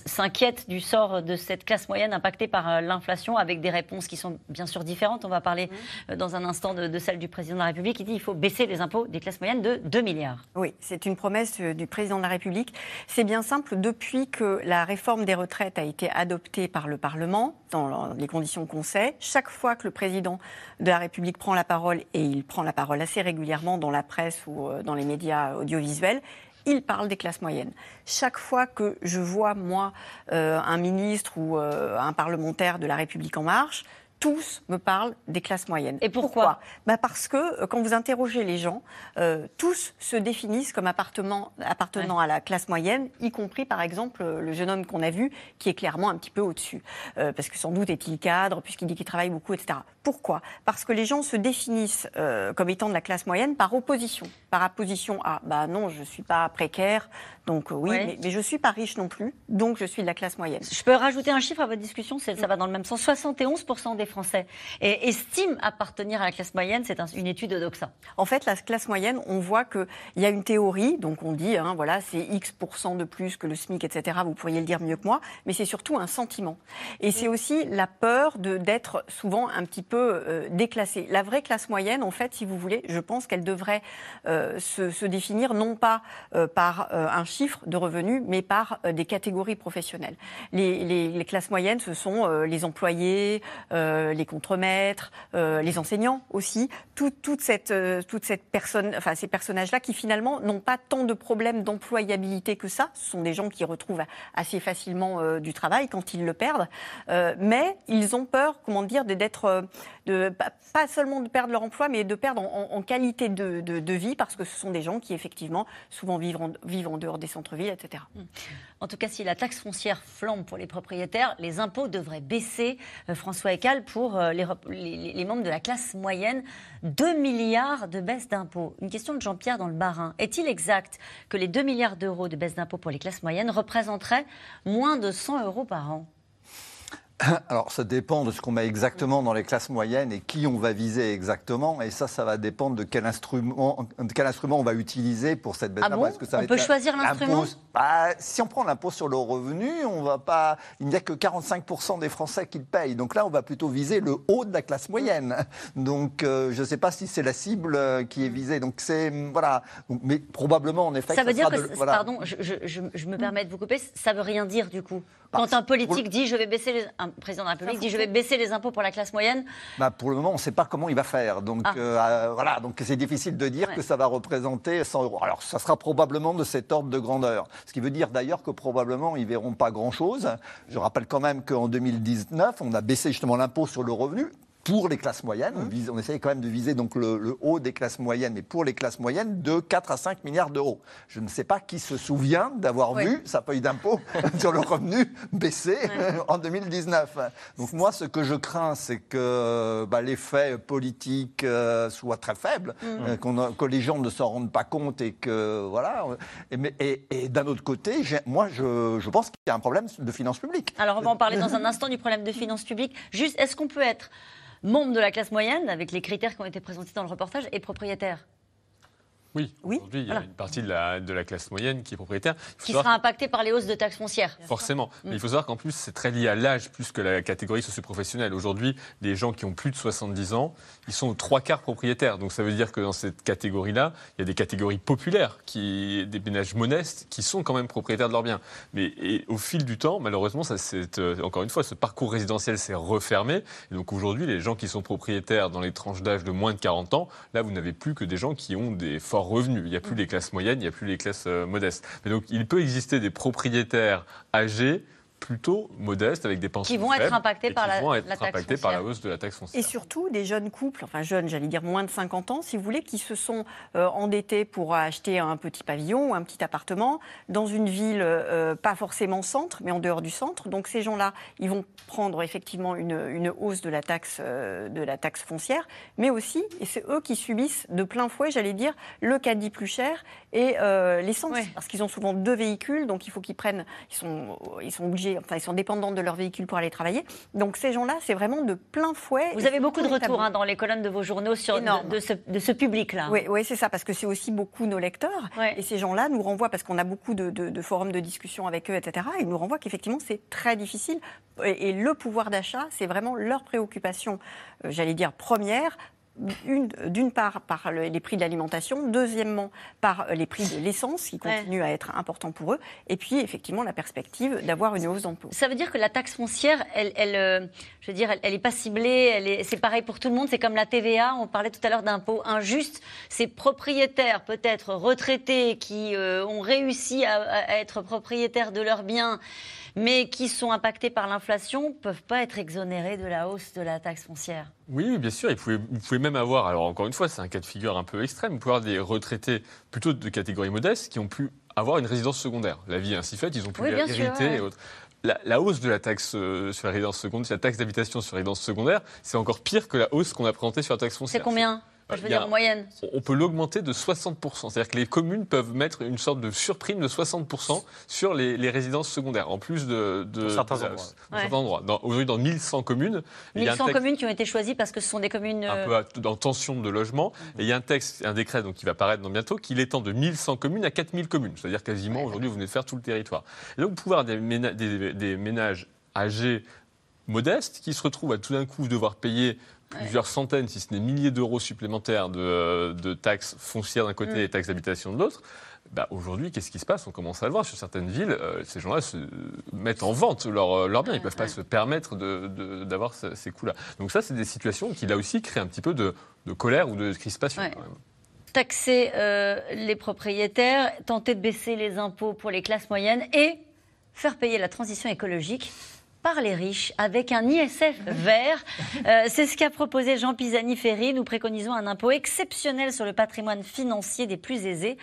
s'inquiète du sort de cette classe moyenne impactée par euh, l'inflation, avec des réponses qui sont bien sûr différentes. On va parler mmh. euh, dans un instant de, celle du président de la République qui dit qu'il faut baisser les impôts des classes moyennes de 2 milliards. Oui, c'est une promesse du président de la République. C'est bien simple, depuis que la réforme des retraites a été adoptée par le Parlement, dans les conditions qu'on sait. Chaque fois que le président de la République prend la parole, et il prend la parole assez régulièrement dans la presse ou euh, dans les médias audiovisuels, il parle des classes moyennes. Chaque fois que je vois, moi, euh, un ministre ou euh, un parlementaire de la République en marche, tous me parlent des classes moyennes. Et pourquoi, bah Parce que euh, quand vous interrogez les gens, euh, tous se définissent comme appartenant, appartenant à la classe moyenne, y compris par exemple euh, le jeune homme qu'on a vu, qui est clairement un petit peu au-dessus. parce que sans doute est-il cadre, puisqu'il dit qu'il travaille beaucoup, etc. Pourquoi? Parce que les gens se définissent comme étant de la classe moyenne par opposition. Par opposition à, bah non, je ne suis pas précaire, donc oui, mais, mais, je ne suis pas riche non plus, donc je suis de la classe moyenne. Je peux rajouter un chiffre à votre discussion, ça va dans le même sens. 71% des Français et estiment appartenir à la classe moyenne. C'est une étude de Doxa. En fait, la classe moyenne, on voit qu'il y a une théorie, donc on dit, hein, voilà, c'est X de plus que le SMIC, etc. Vous pourriez le dire mieux que moi, mais c'est surtout un sentiment. Et c'est aussi la peur d'être souvent un petit peu euh, déclassé. La vraie classe moyenne, en fait, si vous voulez, je pense qu'elle devrait euh, se, définir non pas euh, par un chiffre de revenus, mais par des catégories professionnelles. Les, les, classes moyennes, ce sont les employés, euh, les contremaîtres, euh, les enseignants aussi, toute cette, euh, toute cette personne, enfin ces personnages-là qui finalement n'ont pas tant de problèmes d'employabilité que ça. Ce sont des gens qui retrouvent assez facilement du travail quand ils le perdent, mais ils ont peur, comment dire, d'être, de, pas seulement de perdre leur emploi, mais de perdre en, qualité de, vie parce que ce sont des gens qui effectivement souvent vivent en, vivent en dehors des centres-villes, etc. En tout cas, si la taxe foncière flambe pour les propriétaires, les impôts devraient baisser. François Ecal, pour euh, les, membres de la classe moyenne 2 milliards de baisse d'impôts. Une question de Jean-Pierre dans le Barin. Est-il exact que les 2 milliards d'euros de baisse d'impôts pour les classes moyennes représenteraient moins de 100 euros par an? (coughs) Alors, ça dépend de ce qu'on met exactement dans les classes moyennes et qui on va viser exactement. Et ça, ça va dépendre de quel instrument, de quel instrument on va utiliser pour cette baisse ah bon On peut choisir l'instrument? bah, Si on prend l'impôt sur le revenu, on va pas. Il n'y a que 45% des Français qui le payent. Donc là, on va plutôt viser le haut de la classe moyenne. Donc, euh, je ne sais pas si c'est la cible euh, qui est visée. Donc, c'est. Voilà. Mais probablement, en effet. Ça veut dire que. Pardon, je, je, me permets de vous couper. Ça veut rien dire, du coup. Quand un politique dit je vais baisser les, un président de la République dit je vais baisser les impôts pour la classe moyenne. Bah pour le moment, on ne sait pas comment il va faire. Donc ah. euh, euh, voilà, donc c'est difficile de dire que ça va représenter 100 euros. Alors ça sera probablement de cet ordre de grandeur. Ce qui veut dire d'ailleurs que probablement ils verront pas grand chose. Je rappelle quand même qu'en 2019, on a baissé justement l'impôt sur le revenu pour les classes moyennes, on, vise, on essaye quand même de viser donc le, haut des classes moyennes, mais pour les classes moyennes, de 4 à 5 milliards d'euros. Je ne sais pas qui se souvient d'avoir vu sa feuille d'impôt (laughs) sur le revenu baisser (laughs) en 2019. Donc moi, ce que je crains, c'est que bah, l'effet politique euh, soit très faible, mm. euh, que les gens ne s'en rendent pas compte et que voilà. Et, et, d'un autre côté, moi, je, je pense qu'il y a un problème de finances publiques. Alors on va en parler dans un instant du problème de finances publiques. Juste, est-ce qu'on peut être membre de la classe moyenne, avec les critères qui ont été présentés dans le reportage, et propriétaire oui, aujourd'hui, il y a une partie de la, de la, classe moyenne qui est propriétaire. Qui sera impactée par les hausses de taxes foncières. Forcément. Mais il faut savoir qu'en plus, c'est très lié à l'âge plus que la catégorie socioprofessionnelle. Aujourd'hui, les gens qui ont plus de 70 ans, ils sont aux trois quarts propriétaires. Donc ça veut dire que dans cette catégorie-là, il y a des catégories populaires, qui, des ménages modestes, qui sont quand même propriétaires de leurs biens. Mais au fil du temps, malheureusement, ça, euh, encore une fois, ce parcours résidentiel s'est refermé. Et donc aujourd'hui, les gens qui sont propriétaires dans les tranches d'âge de moins de 40 ans, là, vous n'avez plus que des gens qui ont des forts revenus. Il n'y a plus mm. les classes moyennes, il n'y a plus les classes modestes. Mais donc, il peut exister des propriétaires âgés plutôt modestes avec des pensions qui vont être impactés par la, par la hausse de la taxe foncière. Et surtout des jeunes couples, enfin jeunes, j'allais dire moins de 50 ans, si vous voulez, qui se sont euh, endettés pour acheter un petit pavillon ou un petit appartement dans une ville euh, pas forcément centre, mais en dehors du centre. Donc ces gens-là, ils vont prendre effectivement une, hausse de la taxe euh, de la taxe foncière, mais aussi, et c'est eux qui subissent de plein fouet, j'allais dire, le caddie plus cher et l'essence, parce qu'ils ont souvent deux véhicules, donc il faut qu'ils prennent, ils sont, ils sont obligés enfin, ils sont dépendants de leur véhicule pour aller travailler. Donc ces gens-là, c'est vraiment de plein fouet. Vous avez beaucoup de retours hein, dans les colonnes de vos journaux sur de, ce, public-là. Oui, oui c'est ça, parce que c'est aussi beaucoup nos lecteurs. Et ces gens-là nous renvoient, parce qu'on a beaucoup de, forums de discussion avec eux, etc. Ils nous renvoient qu'effectivement, c'est très difficile. Et, le pouvoir d'achat, c'est vraiment leur préoccupation, euh, j'allais dire, première d'une part par les prix de l'alimentation, deuxièmement par les prix de l'essence qui continuent à être importants pour eux, et puis effectivement la perspective d'avoir une hausse d'impôts. Ça veut dire que la taxe foncière, elle, elle euh, je veux dire, elle, n'est pas ciblée, c'est pareil pour tout le monde, c'est comme la TVA, on parlait tout à l'heure d'impôts injustes, ces propriétaires peut-être retraités qui euh, ont réussi à, à être propriétaires de leurs biens mais qui sont impactés par l'inflation, peuvent pas être exonérés de la hausse de la taxe foncière. Oui, bien sûr. Vous pouvez, même avoir, alors encore une fois, c'est un cas de figure un peu extrême, vous pouvez avoir des retraités plutôt de catégorie modeste qui ont pu avoir une résidence secondaire. La vie est ainsi faite, ils ont pu hériter et autres. La, hausse de la taxe euh, sur la résidence secondaire, la taxe d'habitation sur la résidence secondaire, c'est encore pire que la hausse qu'on a présentée sur la taxe foncière. C'est combien? Je veux dire en moyenne. On peut l'augmenter de 60%. C'est-à-dire que les communes peuvent mettre une sorte de surprime de 60% sur les, résidences secondaires, en plus de. de certains endroits. Aujourd'hui, dans 1100 communes. 1100 communes qui ont été choisies parce que ce sont des communes. Un peu en euh, tension de logement. Et il y a un texte, un décret donc, qui va paraître dans bientôt, qui l'étend de 1100 communes à 4000 communes. C'est-à-dire quasiment, aujourd'hui, vous venez de faire tout le territoire. Et donc, pouvoir des, des, des ménages âgés modestes qui se retrouvent à tout d'un coup devoir payer plusieurs centaines, si ce n'est milliers d'euros supplémentaires de, taxes foncières d'un côté mm. et taxes d'habitation de l'autre. Bah, Aujourd'hui, qu'est-ce qui se passe? On commence à le voir sur certaines villes. Euh, ces gens-là se mettent en vente leurs leur biens. Ils ne peuvent pas se permettre d'avoir ces coûts-là. Donc ça, c'est des situations qui, là aussi, créent un petit peu de, colère ou de crispation. Taxer euh, les propriétaires, tenter de baisser les impôts pour les classes moyennes et faire payer la transition écologique par les riches avec un ISF vert. Euh, c'est ce qu'a proposé Jean Pisani-Ferry. Nous préconisons un impôt exceptionnel sur le patrimoine financier des plus aisés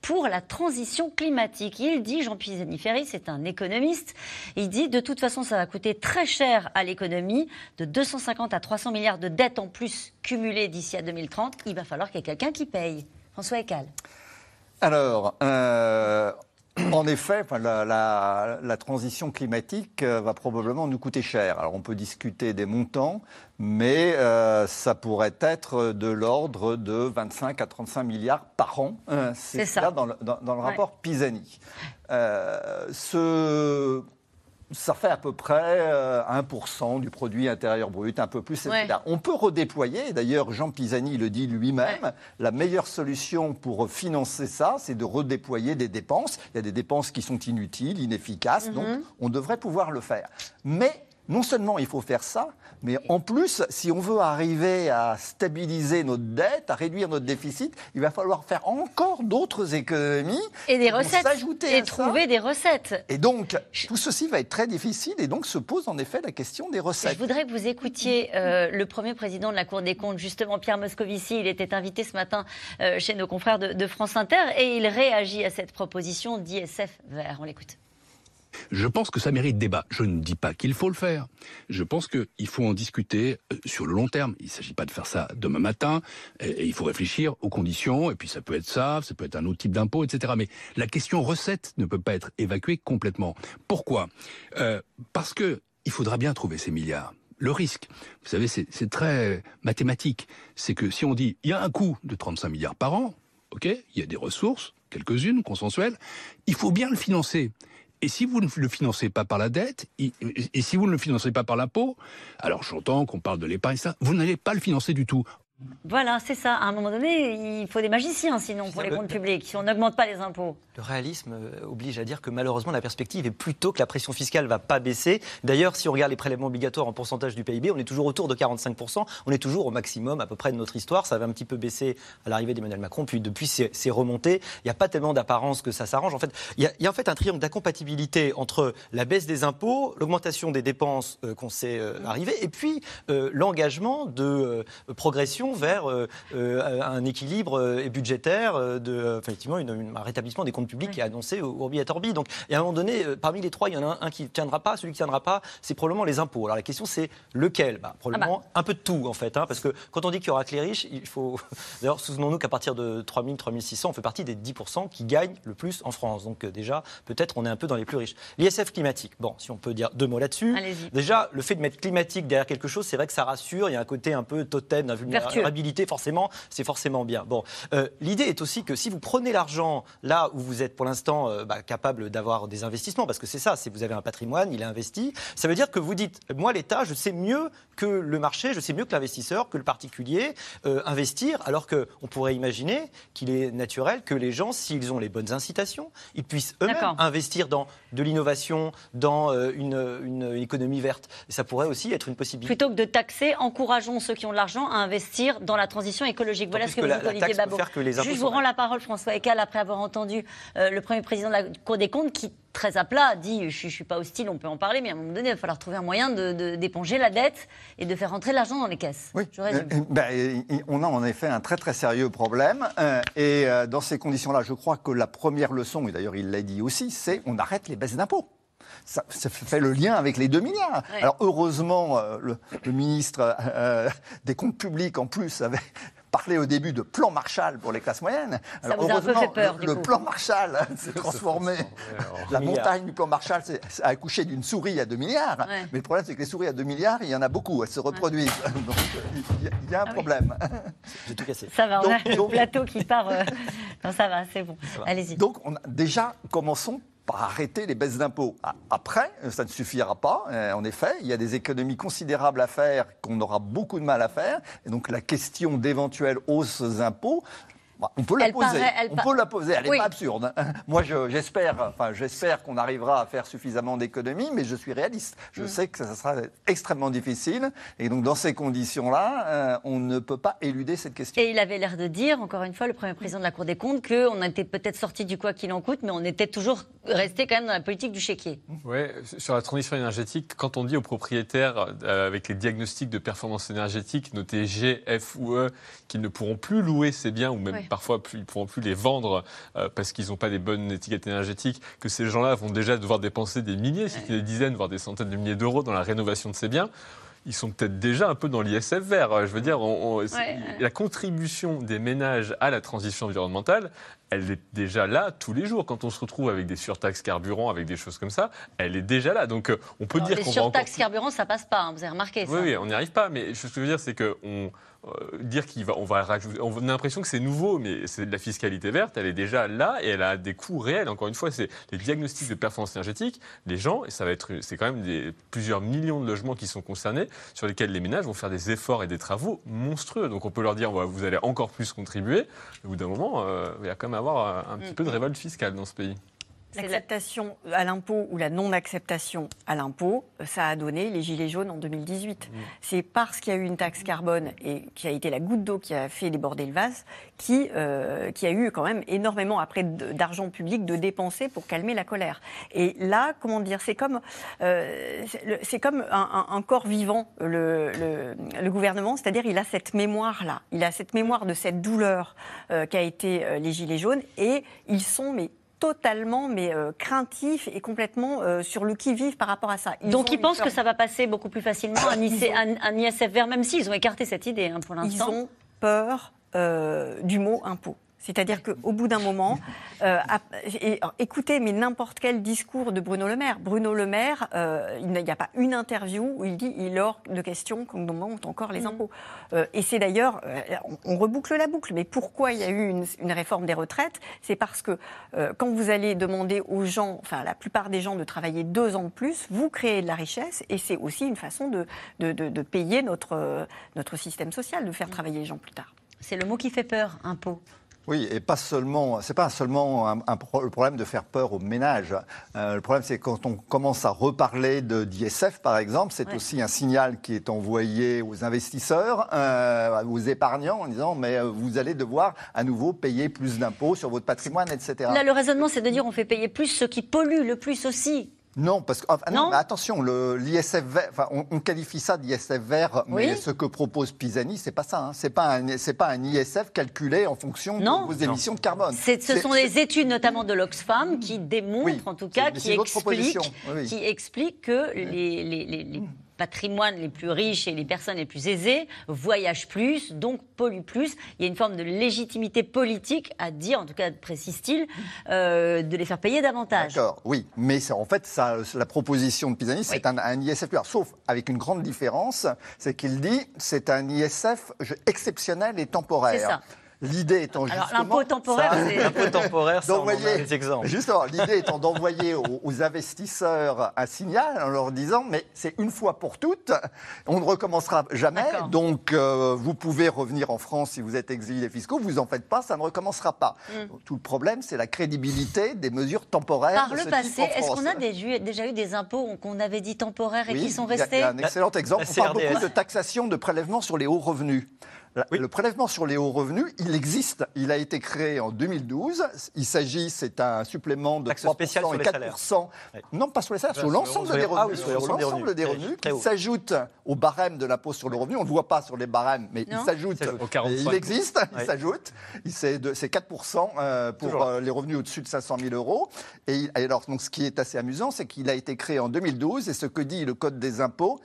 pour la transition climatique. Il dit, Jean Pisani-Ferry, c'est un économiste, il dit de toute façon ça va coûter très cher à l'économie, de 250 à 300 milliards de dettes en plus cumulées d'ici à 2030, il va falloir qu'il y ait quelqu'un qui paye. François Ecal. Alors, euh, en effet, la, transition climatique euh, va probablement nous coûter cher. Alors on peut discuter des montants, mais euh, ça pourrait être de l'ordre de 25 à 35 milliards par an. C'est ça. Dans le, dans, le rapport Pisani. Euh, ce ça fait à peu près 1% euh, du produit intérieur brut, un peu plus, etc. On peut redéployer, d'ailleurs Jean Pisani le dit lui-même, la meilleure solution pour financer ça, c'est de redéployer des dépenses. Il y a des dépenses qui sont inutiles, inefficaces, donc mhm. on devrait pouvoir le faire. Mais non seulement il faut faire ça, mais en plus, si on veut arriver à stabiliser notre dette, à réduire notre déficit, il va falloir faire encore d'autres économies. Et des recettes. Et trouver des recettes. Et donc, tout ceci va être très difficile et donc se pose en effet la question des recettes. Je voudrais que vous écoutiez euh, le premier président de la Cour des comptes, justement Pierre Moscovici. Il était invité ce matin euh, chez nos confrères de, de France Inter et il réagit à cette proposition d'ISF vert. On l'écoute. Je pense que ça mérite débat. Je ne dis pas qu'il faut le faire. Je pense qu'il faut en discuter euh, sur le long terme. Il ne s'agit pas de faire ça demain matin. Il faut réfléchir aux conditions. Et puis ça peut être ça, ça peut être un autre type d'impôt, etc. Mais la question recette ne peut pas être évacuée complètement. Pourquoi? Euh, Parce que il faudra bien trouver ces milliards. Le risque, vous savez, c'est très mathématique. C'est que si on dit il y a un coût de 35 milliards par an, ok, il y a des ressources, quelques-unes consensuelles, il faut bien le financer. Et si vous ne le financez pas par la dette, et si vous ne le financez pas par l'impôt, alors j'entends qu'on parle de l'épargne, ça, vous n'allez pas le financer du tout. Voilà, c'est ça. À un moment donné, il faut des magiciens sinon pour les comptes publics, si on n'augmente pas les impôts. Le réalisme euh, oblige à dire que malheureusement la perspective est plutôt que la pression fiscale va pas baisser. D'ailleurs, si on regarde les prélèvements obligatoires en pourcentage du PIB, on est toujours autour de 45%. On est toujours au maximum à peu près de notre histoire. Ça va un petit peu baisser à l'arrivée d'Emmanuel Macron, puis depuis c'est remonté. Il n'y a pas tellement d'apparence que ça s'arrange. En fait, il y, a, en fait un triangle d'incompatibilité entre la baisse des impôts, l'augmentation des dépenses euh, qu'on sait euh, arriver, et puis l'engagement de progression vers euh, euh, un équilibre euh, budgétaire, de, effectivement, un rétablissement des comptes publics qui est annoncé au Orbi et Orbi. Donc, à un moment donné, parmi les trois, il y en a un qui ne tiendra pas. Celui qui ne tiendra pas, c'est probablement les impôts. Alors la question, c'est lequel? Bah, Probablement ah bah. un peu de tout, en fait. Hein, parce que quand on dit qu'il y aura que les riches, il faut. (laughs) D'ailleurs, souvenons-nous qu'à partir de 3000, 3600, on fait partie des 10% qui gagnent le plus en France. Donc, déjà, peut-être on est un peu dans les plus riches. L'ISF climatique. Bon, si on peut dire deux mots là-dessus. Déjà, le fait de mettre climatique derrière quelque chose, c'est vrai que ça rassure. Il y a un côté un peu totem forcément, c'est forcément bien. Bon, euh, l'idée est aussi que si vous prenez l'argent là où vous êtes pour l'instant euh, bah, capable d'avoir des investissements, parce que c'est ça, si vous avez un patrimoine, il est investi, ça veut dire que vous dites, moi l'État, je sais mieux que le marché, je sais mieux que l'investisseur, que le particulier euh, investir, alors qu'on pourrait imaginer qu'il est naturel que les gens, s'ils ont les bonnes incitations, ils puissent eux-mêmes investir dans de l'innovation, dans une, une, économie verte. Et ça pourrait aussi être une possibilité. Plutôt que de taxer, encourageons ceux qui ont de l'argent à investir dans la transition écologique. Voilà ce que, vous dites, Olivier Babot. Juste, je vous rends la parole, François Ecal, après avoir entendu euh, le premier président de la Cour des comptes qui très à plat, dit je ne suis pas hostile, on peut en parler, mais à un moment donné, il va falloir trouver un moyen d'éponger de, la dette et de faire rentrer l'argent dans les caisses. Oui. Euh, ben, on a en effet un très très sérieux problème. Euh, et dans ces conditions-là, je crois que la première leçon, et d'ailleurs il l'a dit aussi, c'est on arrête les baisses d'impôts ça, fait le lien avec les 2 milliards. Alors heureusement, euh, le, ministre euh, euh, des comptes publics, en plus, avait (laughs) parlé au début de plan Marshall pour les classes moyennes. Ça vous a un peu fait peur, le, plan Marshall s'est transformé. La montagne du plan Marshall a accouché d'une souris à 2 milliards. Mais le problème, c'est que les souris à 2 milliards, il y en a beaucoup. Elles se reproduisent. (laughs) Donc, il y, a un ah problème. (laughs) J'ai tout cassé. Ça va, on a le plateau qui part. Non, ça va, c'est bon. Allez-y. Donc, on a, déjà, commençons arrêter les baisses d'impôts. Après, ça ne suffira pas. Euh, en effet, il y a des économies considérables à faire qu'on aura beaucoup de mal à faire. Et donc la question d'éventuelles hausses d'impôts, on peut la poser. on peut la poser. Elle n'est pas absurde. Hein. (laughs) Moi, j'espère, enfin, j'espère qu'on arrivera à faire suffisamment d'économies, mais je suis réaliste. Je mm. sais que ça sera extrêmement difficile. Et donc, dans ces conditions-là, euh, on ne peut pas éluder cette question. Et il avait l'air de dire, encore une fois, le premier président de la Cour des comptes, qu'on était peut-être sorti du quoi qu'il en coûte, mais on était toujours resté quand même dans la politique du chéquier. Oui, sur la transition énergétique, quand on dit aux propriétaires, euh, avec les diagnostics de performance énergétique notés G, F ou E, qu'ils ne pourront plus louer ces biens ou même parfois plus, ils ne pourront plus les vendre euh, parce qu'ils n'ont pas des bonnes étiquettes énergétiques, que ces gens-là vont déjà devoir dépenser des milliers, si des dizaines, voire des centaines de milliers d'euros dans la rénovation de ces biens ils sont peut-être déjà un peu dans l'ISF vert. Je veux dire, la contribution des ménages à la transition environnementale, elle est déjà là tous les jours. Quand on se retrouve avec des surtaxes carburants, avec des choses comme ça, elle est déjà là. Donc euh, on peut dire qu'on va Les surtaxes carburants, ça passe pas. Hein, vous avez remarqué ça Oui, oui on n'y arrive pas. Mais ce que je veux dire, c'est qu'on euh, dire qu'on va, on va rajouter. On a l'impression que c'est nouveau, mais c'est de la fiscalité verte, elle est déjà là et elle a des coûts réels. Encore une fois, c'est les diagnostics de performance énergétique. Les gens, et ça va être, c'est quand même des, plusieurs millions de logements qui sont concernés, sur lesquels les ménages vont faire des efforts et des travaux monstrueux. Donc on peut leur dire, vous allez encore plus contribuer. Au bout d'un moment, euh, il va quand même avoir un, petit peu de révolte fiscale dans ce pays. L'acceptation à l'impôt ou la non-acceptation à l'impôt, ça a donné les gilets jaunes en 2018. Mmh. C'est parce qu'il y a eu une taxe carbone et qui a été la goutte d'eau qui a fait déborder le vase, qui, euh, qui a eu quand même énormément après d'argent public de dépenser pour calmer la colère. Et là, comment dire, c'est comme, euh, c'est comme un, corps vivant, le, le, gouvernement, c'est-à-dire il a cette mémoire-là, il a cette mémoire de cette douleur euh, qu'a été les gilets jaunes et ils sont mais totalement mais euh, craintif et complètement euh, sur le qui-vive par rapport à ça. Donc ils pensent que ça va passer beaucoup plus facilement (coughs) un, ISF vert, même s'ils ont écarté cette idée hein, pour l'instant. Ils ont peur euh, du mot impôt. C'est-à-dire qu'au bout d'un moment, euh, écoutez, mais n'importe quel discours de Bruno Le Maire. Bruno Le Maire, euh, il n'y a pas une interview où il dit il hors de question qu'on monte encore les mm. impôts. Euh, et c'est d'ailleurs, on, reboucle la boucle. Mais pourquoi il y a eu une, réforme des retraites? C'est parce que quand vous allez demander aux gens, enfin la plupart des gens, de travailler deux ans de plus, vous créez de la richesse et c'est aussi une façon de, de, de, payer notre, notre système social, de faire mm. travailler les gens plus tard. C'est le mot qui fait peur, impôt. Oui, et pas seulement, c'est pas seulement un, le problème de faire peur aux ménages. Euh, le problème, c'est quand on commence à reparler d'ISF, par exemple, c'est aussi un signal qui est envoyé aux investisseurs, euh, aux épargnants, en disant mais euh, vous allez devoir à nouveau payer plus d'impôts sur votre patrimoine, etc. Là, le raisonnement, c'est de dire on fait payer plus ceux qui polluent le plus aussi. Non, parce que non, mais attention, l'ISF vert, on, qualifie ça d'ISF vert, mais ce que propose Pisani, c'est pas ça. Hein. C'est pas un, c'est pas un ISF calculé en fonction de vos émissions de carbone. Ce sont des études, notamment de l'Oxfam, qui démontrent, en tout cas, qui expliquent, qui expliquent que les, les, les patrimoine les plus riches et les personnes les plus aisées voyagent plus, donc polluent plus. Il y a une forme de légitimité politique à dire, en tout cas précise-t-il, euh, de les faire payer davantage. D'accord, oui. Mais en fait, ça, la proposition de Pisani, c'est un, un, ISF sauf avec une grande différence, c'est qu'il dit c'est un ISF exceptionnel et temporaire. C'est ça. L'idée étant justement. Alors, l'impôt temporaire, c'est. L'impôt temporaire, ça, des exemples. Justement, l'idée étant (laughs) d'envoyer aux, investisseurs un signal en leur disant mais c'est une fois pour toutes, on ne recommencera jamais, donc euh, vous pouvez revenir en France si vous êtes exilé fiscaux, vous en faites pas, ça ne recommencera pas. Mm. Tout le problème, c'est la crédibilité des mesures temporaires. Par le passé, est-ce qu'on a déjà eu des impôts qu'on avait dit temporaires et qui sont restés y a un excellent exemple. on parle beaucoup de taxation de prélèvement sur les hauts revenus. Le prélèvement sur les hauts revenus, il existe. Il a été créé en 2012. Il s'agit, c'est un supplément de 3% et 4%. Non, pas sur les salaires, sur l'ensemble des revenus. sur l'ensemble des revenus qui s'ajoute au barème de l'impôt sur le revenu. On ne le voit pas sur les barèmes, mais il s'ajoute. Il existe, il s'ajoute. C'est 4% euh, pour euh, les revenus au-dessus de 500 000 euros. Et alors, donc, ce qui est assez amusant, c'est qu'il a été créé en 2012 et ce que dit le Code des impôts,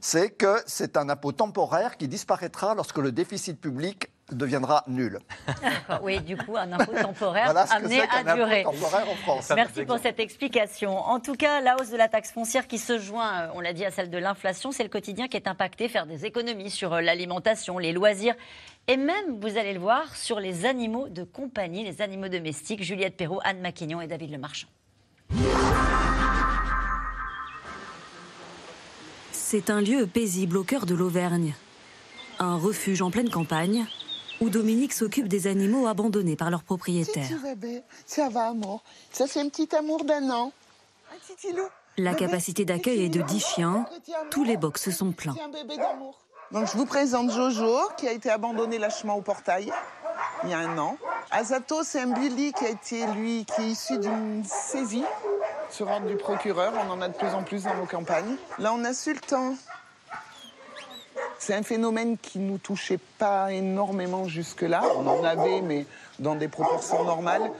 c'est que c'est un impôt temporaire qui disparaîtra lorsque le déficit public deviendra nul. (laughs) oui, du coup, un impôt temporaire amené à durer. Temporaire en France. Merci pour cette explication. En tout cas, la hausse de la taxe foncière qui se joint, euh, on l'a dit, à celle de l'inflation, c'est le quotidien qui est impacté, faire des économies sur euh, l'alimentation, les loisirs et même, vous allez le voir, sur les animaux de compagnie, les animaux domestiques. Juliette Perrault, Anne Maquignon et David Lemarchand. C'est un lieu paisible au cœur de l'Auvergne. Un refuge en pleine campagne où Dominique s'occupe des animaux abandonnés par leurs propriétaires. Ça va, amour. Ça, c'est un petit amour d'un an. La capacité d'accueil est de 10 chiens. Tous les box sont pleins. Donc, je vous présente Jojo, qui a été abandonné lâchement au portail il y a un an. Azato, c'est un bully qui a été, lui, qui est issu d'une saisie sur ordre du procureur. On en a de plus en plus dans nos campagnes. Là, on a. C'est un phénomène qui ne nous touchait pas énormément jusque-là. On en avait, mais dans des proportions normales.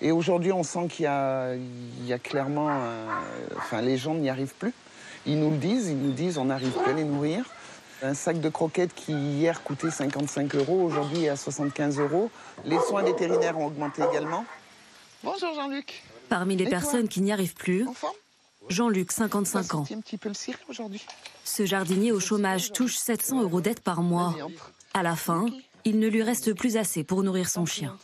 Et aujourd'hui, on sent qu'il y, a, clairement. enfin, les gens n'y arrivent plus. Ils nous le disent, ils nous disent on n'arrive plus à les nourrir. Un sac de croquettes qui hier coûtait 55 euros, aujourd'hui est à 75 euros. Les soins vétérinaires ont augmenté également. Bonjour Jean-Luc. Parmi les personnes qui n'y arrivent plus, Jean-Luc, 55 ans. Ce jardinier au chômage touche 700 euros d'aide par mois. À la fin, il ne lui reste plus assez pour nourrir son chien.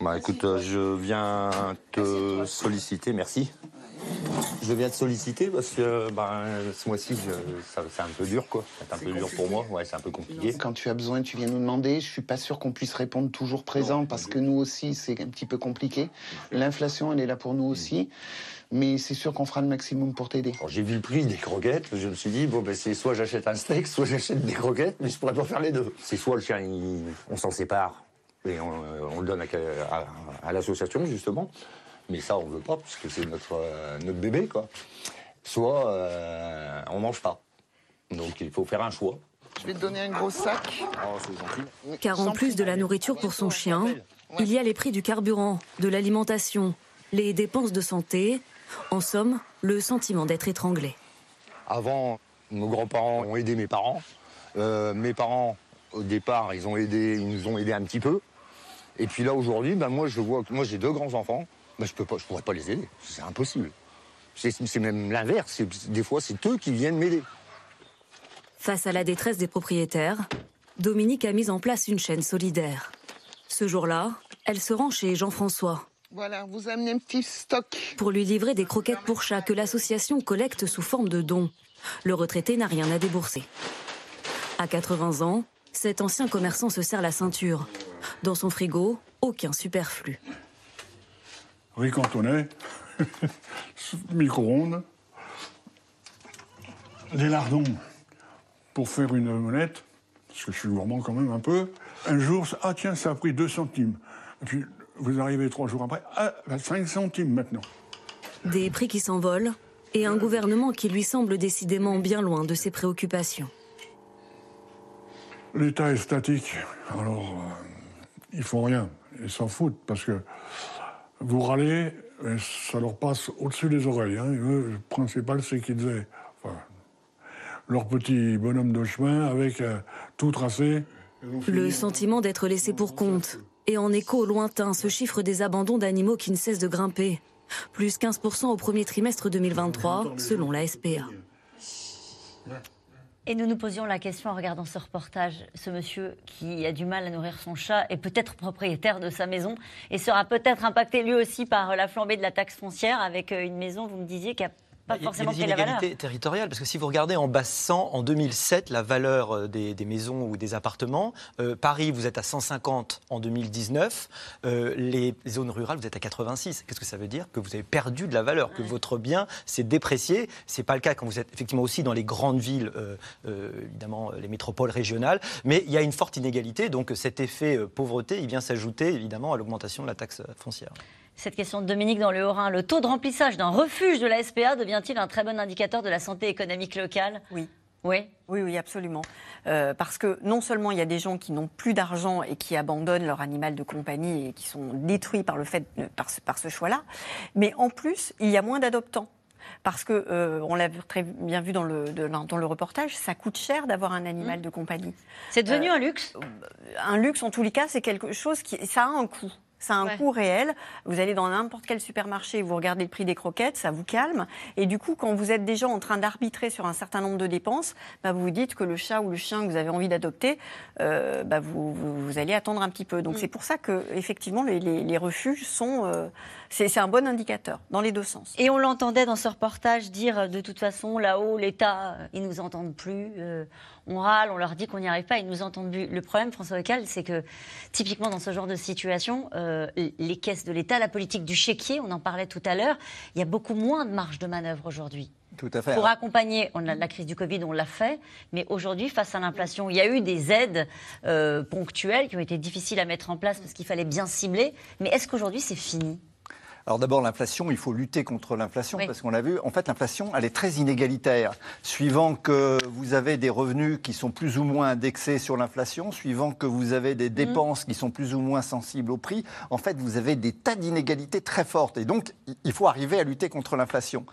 Bah écoute, euh, je viens te solliciter, merci. Je viens de solliciter parce que ben, ce mois-ci, c'est un peu dur, quoi. C'est un peu dur pour moi, ouais, c'est un peu compliqué. Quand tu as besoin, tu viens nous demander. Je suis pas sûr qu'on puisse répondre toujours présent parce que nous aussi, c'est un petit peu compliqué. L'inflation, elle est là pour nous aussi. Mais c'est sûr qu'on fera le maximum pour t'aider. J'ai vu le prix des croquettes, je me suis dit, bon, ben, c'est soit j'achète un steak, soit j'achète des croquettes, mais je pourrais pas faire les deux. C'est soit le chien, on s'en sépare et on, le donne à l'association, justement. Mais ça, on veut pas, parce que c'est notre, euh, notre bébé, quoi. Soit euh, on mange pas. Donc il faut faire un choix. Je vais te donner un gros sac. Oh, Car en plus de la nourriture pour son chien, il y a les prix du carburant, de l'alimentation, les dépenses de santé, en somme, le sentiment d'être étranglé. Avant, nos grands-parents ont aidé mes parents. Euh, mes parents, au départ, ils, ont aidé, ils nous ont aidés un petit peu. Et puis là, aujourd'hui, ben moi, je vois que moi, j'ai deux grands-enfants je peux pas, je pourrais pas les aider. C'est impossible. C'est même l'inverse. Des fois, c'est eux qui viennent m'aider. Face à la détresse des propriétaires, Dominique a mis en place une chaîne solidaire. Ce jour-là, elle se rend chez Jean-François. Voilà, vous amenez un petit stock. Pour lui livrer des croquettes pour chat que l'association collecte sous forme de dons. Le retraité n'a rien à débourser. À 80 ans, cet ancien commerçant se serre la ceinture. Dans son frigo, aucun superflu riz cantonais, (laughs) micro-ondes, des lardons pour faire une omelette, parce que je suis gourmand quand même un peu. Un jour, ah tiens, ça a pris 2 centimes. Et puis, vous arrivez trois jours après, ah, 5 centimes maintenant. Des prix qui s'envolent et un gouvernement qui lui semble décidément bien loin de ses préoccupations. L'État est statique, alors euh, ils font rien. Ils s'en foutent parce que vous râlez, ça leur passe au-dessus des oreilles. Hein. le principal, c'est qu'ils aient leur petit bonhomme de chemin avec euh, tout tracé. Le sentiment d'être laissé pour compte. Et en écho lointain, ce chiffre des abandons d'animaux qui ne cesse de grimper. Plus 15% au premier trimestre 2023, selon la SPA. Et nous nous posions la question en regardant ce reportage. Ce monsieur qui a du mal à nourrir son chat est peut-être propriétaire de sa maison et sera peut-être impacté lui aussi par la flambée de la taxe foncière avec euh, une maison, vous me disiez, qui a pas forcément il y a des inégalités territoriales, parce que si vous regardez en bassant, en 2007, la valeur euh, des, maisons ou des appartements, euh, Paris, vous êtes à 150 en 2019, euh, les zones rurales, vous êtes à 86. Qu'est-ce que ça veut dire? Que vous avez perdu de la valeur, que votre bien s'est déprécié. C'est pas le cas quand vous êtes effectivement aussi dans les grandes villes, évidemment les métropoles régionales, mais il y a une forte inégalité, donc cet effet pauvreté, il vient s'ajouter évidemment à l'augmentation de la taxe foncière. Cette question de Dominique dans le Haut-Rhin, le taux de remplissage d'un refuge de la SPA devient-il un très bon indicateur de la santé économique locale? Oui. Oui, oui, oui, absolument. Euh, parce que non seulement il y a des gens qui n'ont plus d'argent et qui abandonnent leur animal de compagnie et qui sont détruits par le fait par ce, par ce choix-là, mais en plus il y a moins d'adoptants. Parce que euh, on l'a très bien vu dans le, dans le reportage, ça coûte cher d'avoir un animal mmh. de compagnie. C'est devenu euh, un luxe? Un luxe en tous les cas, c'est quelque chose qui ça a un coût. Ça a un coût réel. Vous allez dans n'importe quel supermarché, vous regardez le prix des croquettes, ça vous calme. Et du coup, quand vous êtes déjà en train d'arbitrer sur un certain nombre de dépenses, bah, vous vous dites que le chat ou le chien que vous avez envie d'adopter, euh, bah, vous, vous, allez attendre un petit peu. Donc mm. c'est pour ça que effectivement les, les, refuges sont, euh, c'est un bon indicateur dans les deux sens. Et on l'entendait dans ce reportage dire de toute façon là-haut l'État, ils nous entendent plus. Euh, on râle, on leur dit qu'on n'y arrive pas, ils nous entendent. Le problème, François Lecal, c'est que typiquement dans ce genre de situation, euh, les caisses de l'État, la politique du chéquier, on en parlait tout à l'heure, il y a beaucoup moins de marge de manœuvre aujourd'hui. Tout à fait. Pour accompagner, on a la crise du Covid, on l'a fait, mais aujourd'hui, face à l'inflation, il y a eu des aides euh, ponctuelles qui ont été difficiles à mettre en place parce qu'il fallait bien cibler. Mais est-ce qu'aujourd'hui, c'est fini? Alors d'abord, l'inflation, il faut lutter contre l'inflation parce qu'on l'a vu, en fait, l'inflation, elle est très inégalitaire. Suivant que vous avez des revenus qui sont plus ou moins indexés sur l'inflation, suivant que vous avez des mm. dépenses qui sont plus ou moins sensibles au prix, en fait, vous avez des tas d'inégalités très fortes. Et donc, il faut arriver à lutter contre l'inflation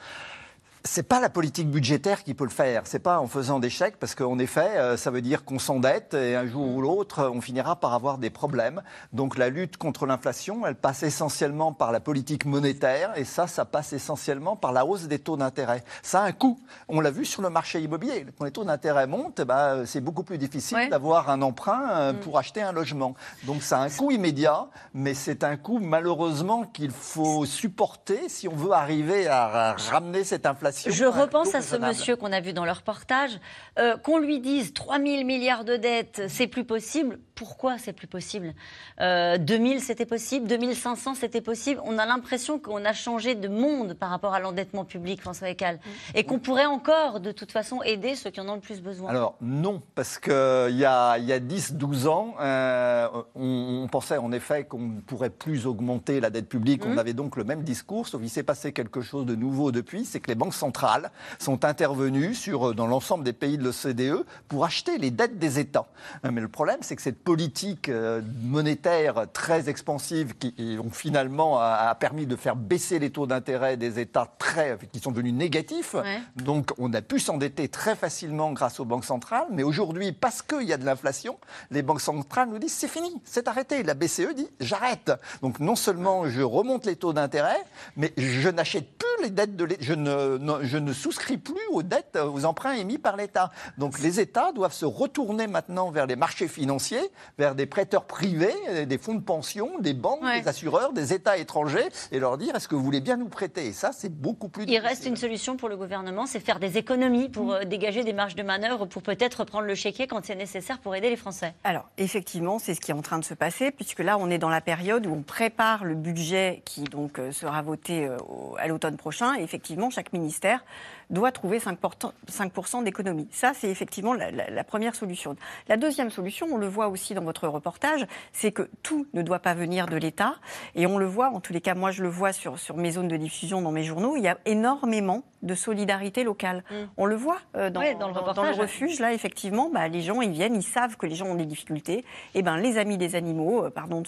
c'est pas la politique budgétaire qui peut le faire. C'est pas en faisant des chèques, parce qu'en effet, euh, ça veut dire qu'on s'endette et un jour ou l'autre, on finira par avoir des problèmes. Donc la lutte contre l'inflation, elle passe essentiellement par la politique monétaire et ça, ça passe essentiellement par la hausse des taux d'intérêt. Ça a un coût. On l'a vu sur le marché immobilier. Quand les taux d'intérêt montent, bah, c'est beaucoup plus difficile d'avoir un emprunt euh, mm. pour acheter un logement. Donc ça a un coût immédiat, mais c'est un coût malheureusement qu'il faut supporter si on veut arriver à ramener cette inflation je repense à ce monsieur qu'on a vu dans le reportage. Euh, qu'on lui dise 3 000 milliards de dettes, c'est plus possible. Pourquoi c'est plus possible? Euh, 2000 c'était possible, 2500 c'était possible. On a l'impression qu'on a changé de monde par rapport à l'endettement public, François Ecal, mm. et qu'on pourrait encore, de toute façon, aider ceux qui en ont le plus besoin. Alors non, parce qu'il y a, y a 10-12 ans, euh, on, pensait en effet qu'on ne pourrait plus augmenter la dette publique. On mm. avait donc le même discours, sauf qu'il s'est passé quelque chose de nouveau depuis, c'est que les banques centrales sont intervenues sur, euh, dans l'ensemble des pays de l'OCDE pour acheter les dettes des États. Euh, mais le problème, c'est que cette politique euh, monétaire très expansive qui ont finalement a, permis de faire baisser les taux d'intérêt des États très, qui sont devenus négatifs. Donc on a pu s'endetter très facilement grâce aux banques centrales. Mais aujourd'hui, parce qu'il y a de l'inflation, les banques centrales nous disent c'est fini, c'est arrêté. La BCE dit j'arrête. Donc non seulement je remonte les taux d'intérêt, mais je n'achète plus les dettes de l'État. Je ne, je ne souscris plus aux dettes, aux emprunts émis par l'État. Donc les États doivent se retourner maintenant vers les marchés financiers, vers des prêteurs privés, des fonds de pension, des banques, des assureurs, des États étrangers, et leur dire est-ce que vous voulez bien nous prêter? Et ça, c'est beaucoup plus. Il reste une solution pour le gouvernement, c'est faire des économies pour mm. euh, dégager des marges de manœuvre, pour peut-être prendre le chéquier quand c'est nécessaire pour aider les Français. Alors effectivement, c'est ce qui est en train de se passer, puisque là, on est dans la période où on prépare le budget qui donc euh, sera voté euh, à l'automne prochain. Et effectivement, chaque ministère ministère doit trouver 5%, d'économie. Ça, c'est effectivement la, première solution. La deuxième solution, on le voit aussi dans votre reportage, c'est que tout ne doit pas venir de l'État. Et on le voit, en tous les cas, moi je le vois sur, sur mes zones de diffusion, dans mes journaux, il y a énormément de solidarité locale. Mm. On le voit euh, dans, dans, le refuge, là, effectivement, bah, les gens, ils viennent, ils savent que les gens ont des difficultés. Et eh ben, les amis des animaux, euh, pardon de,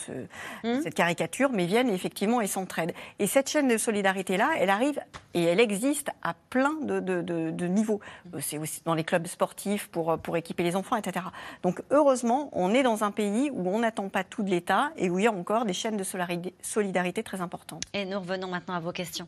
mm. cette caricature, mais viennent effectivement et s'entraident. Et cette chaîne de solidarité-là, elle arrive et elle existe à plein de, de, niveaux. Euh, c'est aussi dans les clubs sportifs pour, pour équiper les enfants, etc. Donc, heureusement, on est dans un pays où on n'attend pas tout de l'État et où il y a encore des chaînes de solidarité très importantes. Et nous revenons maintenant à vos questions.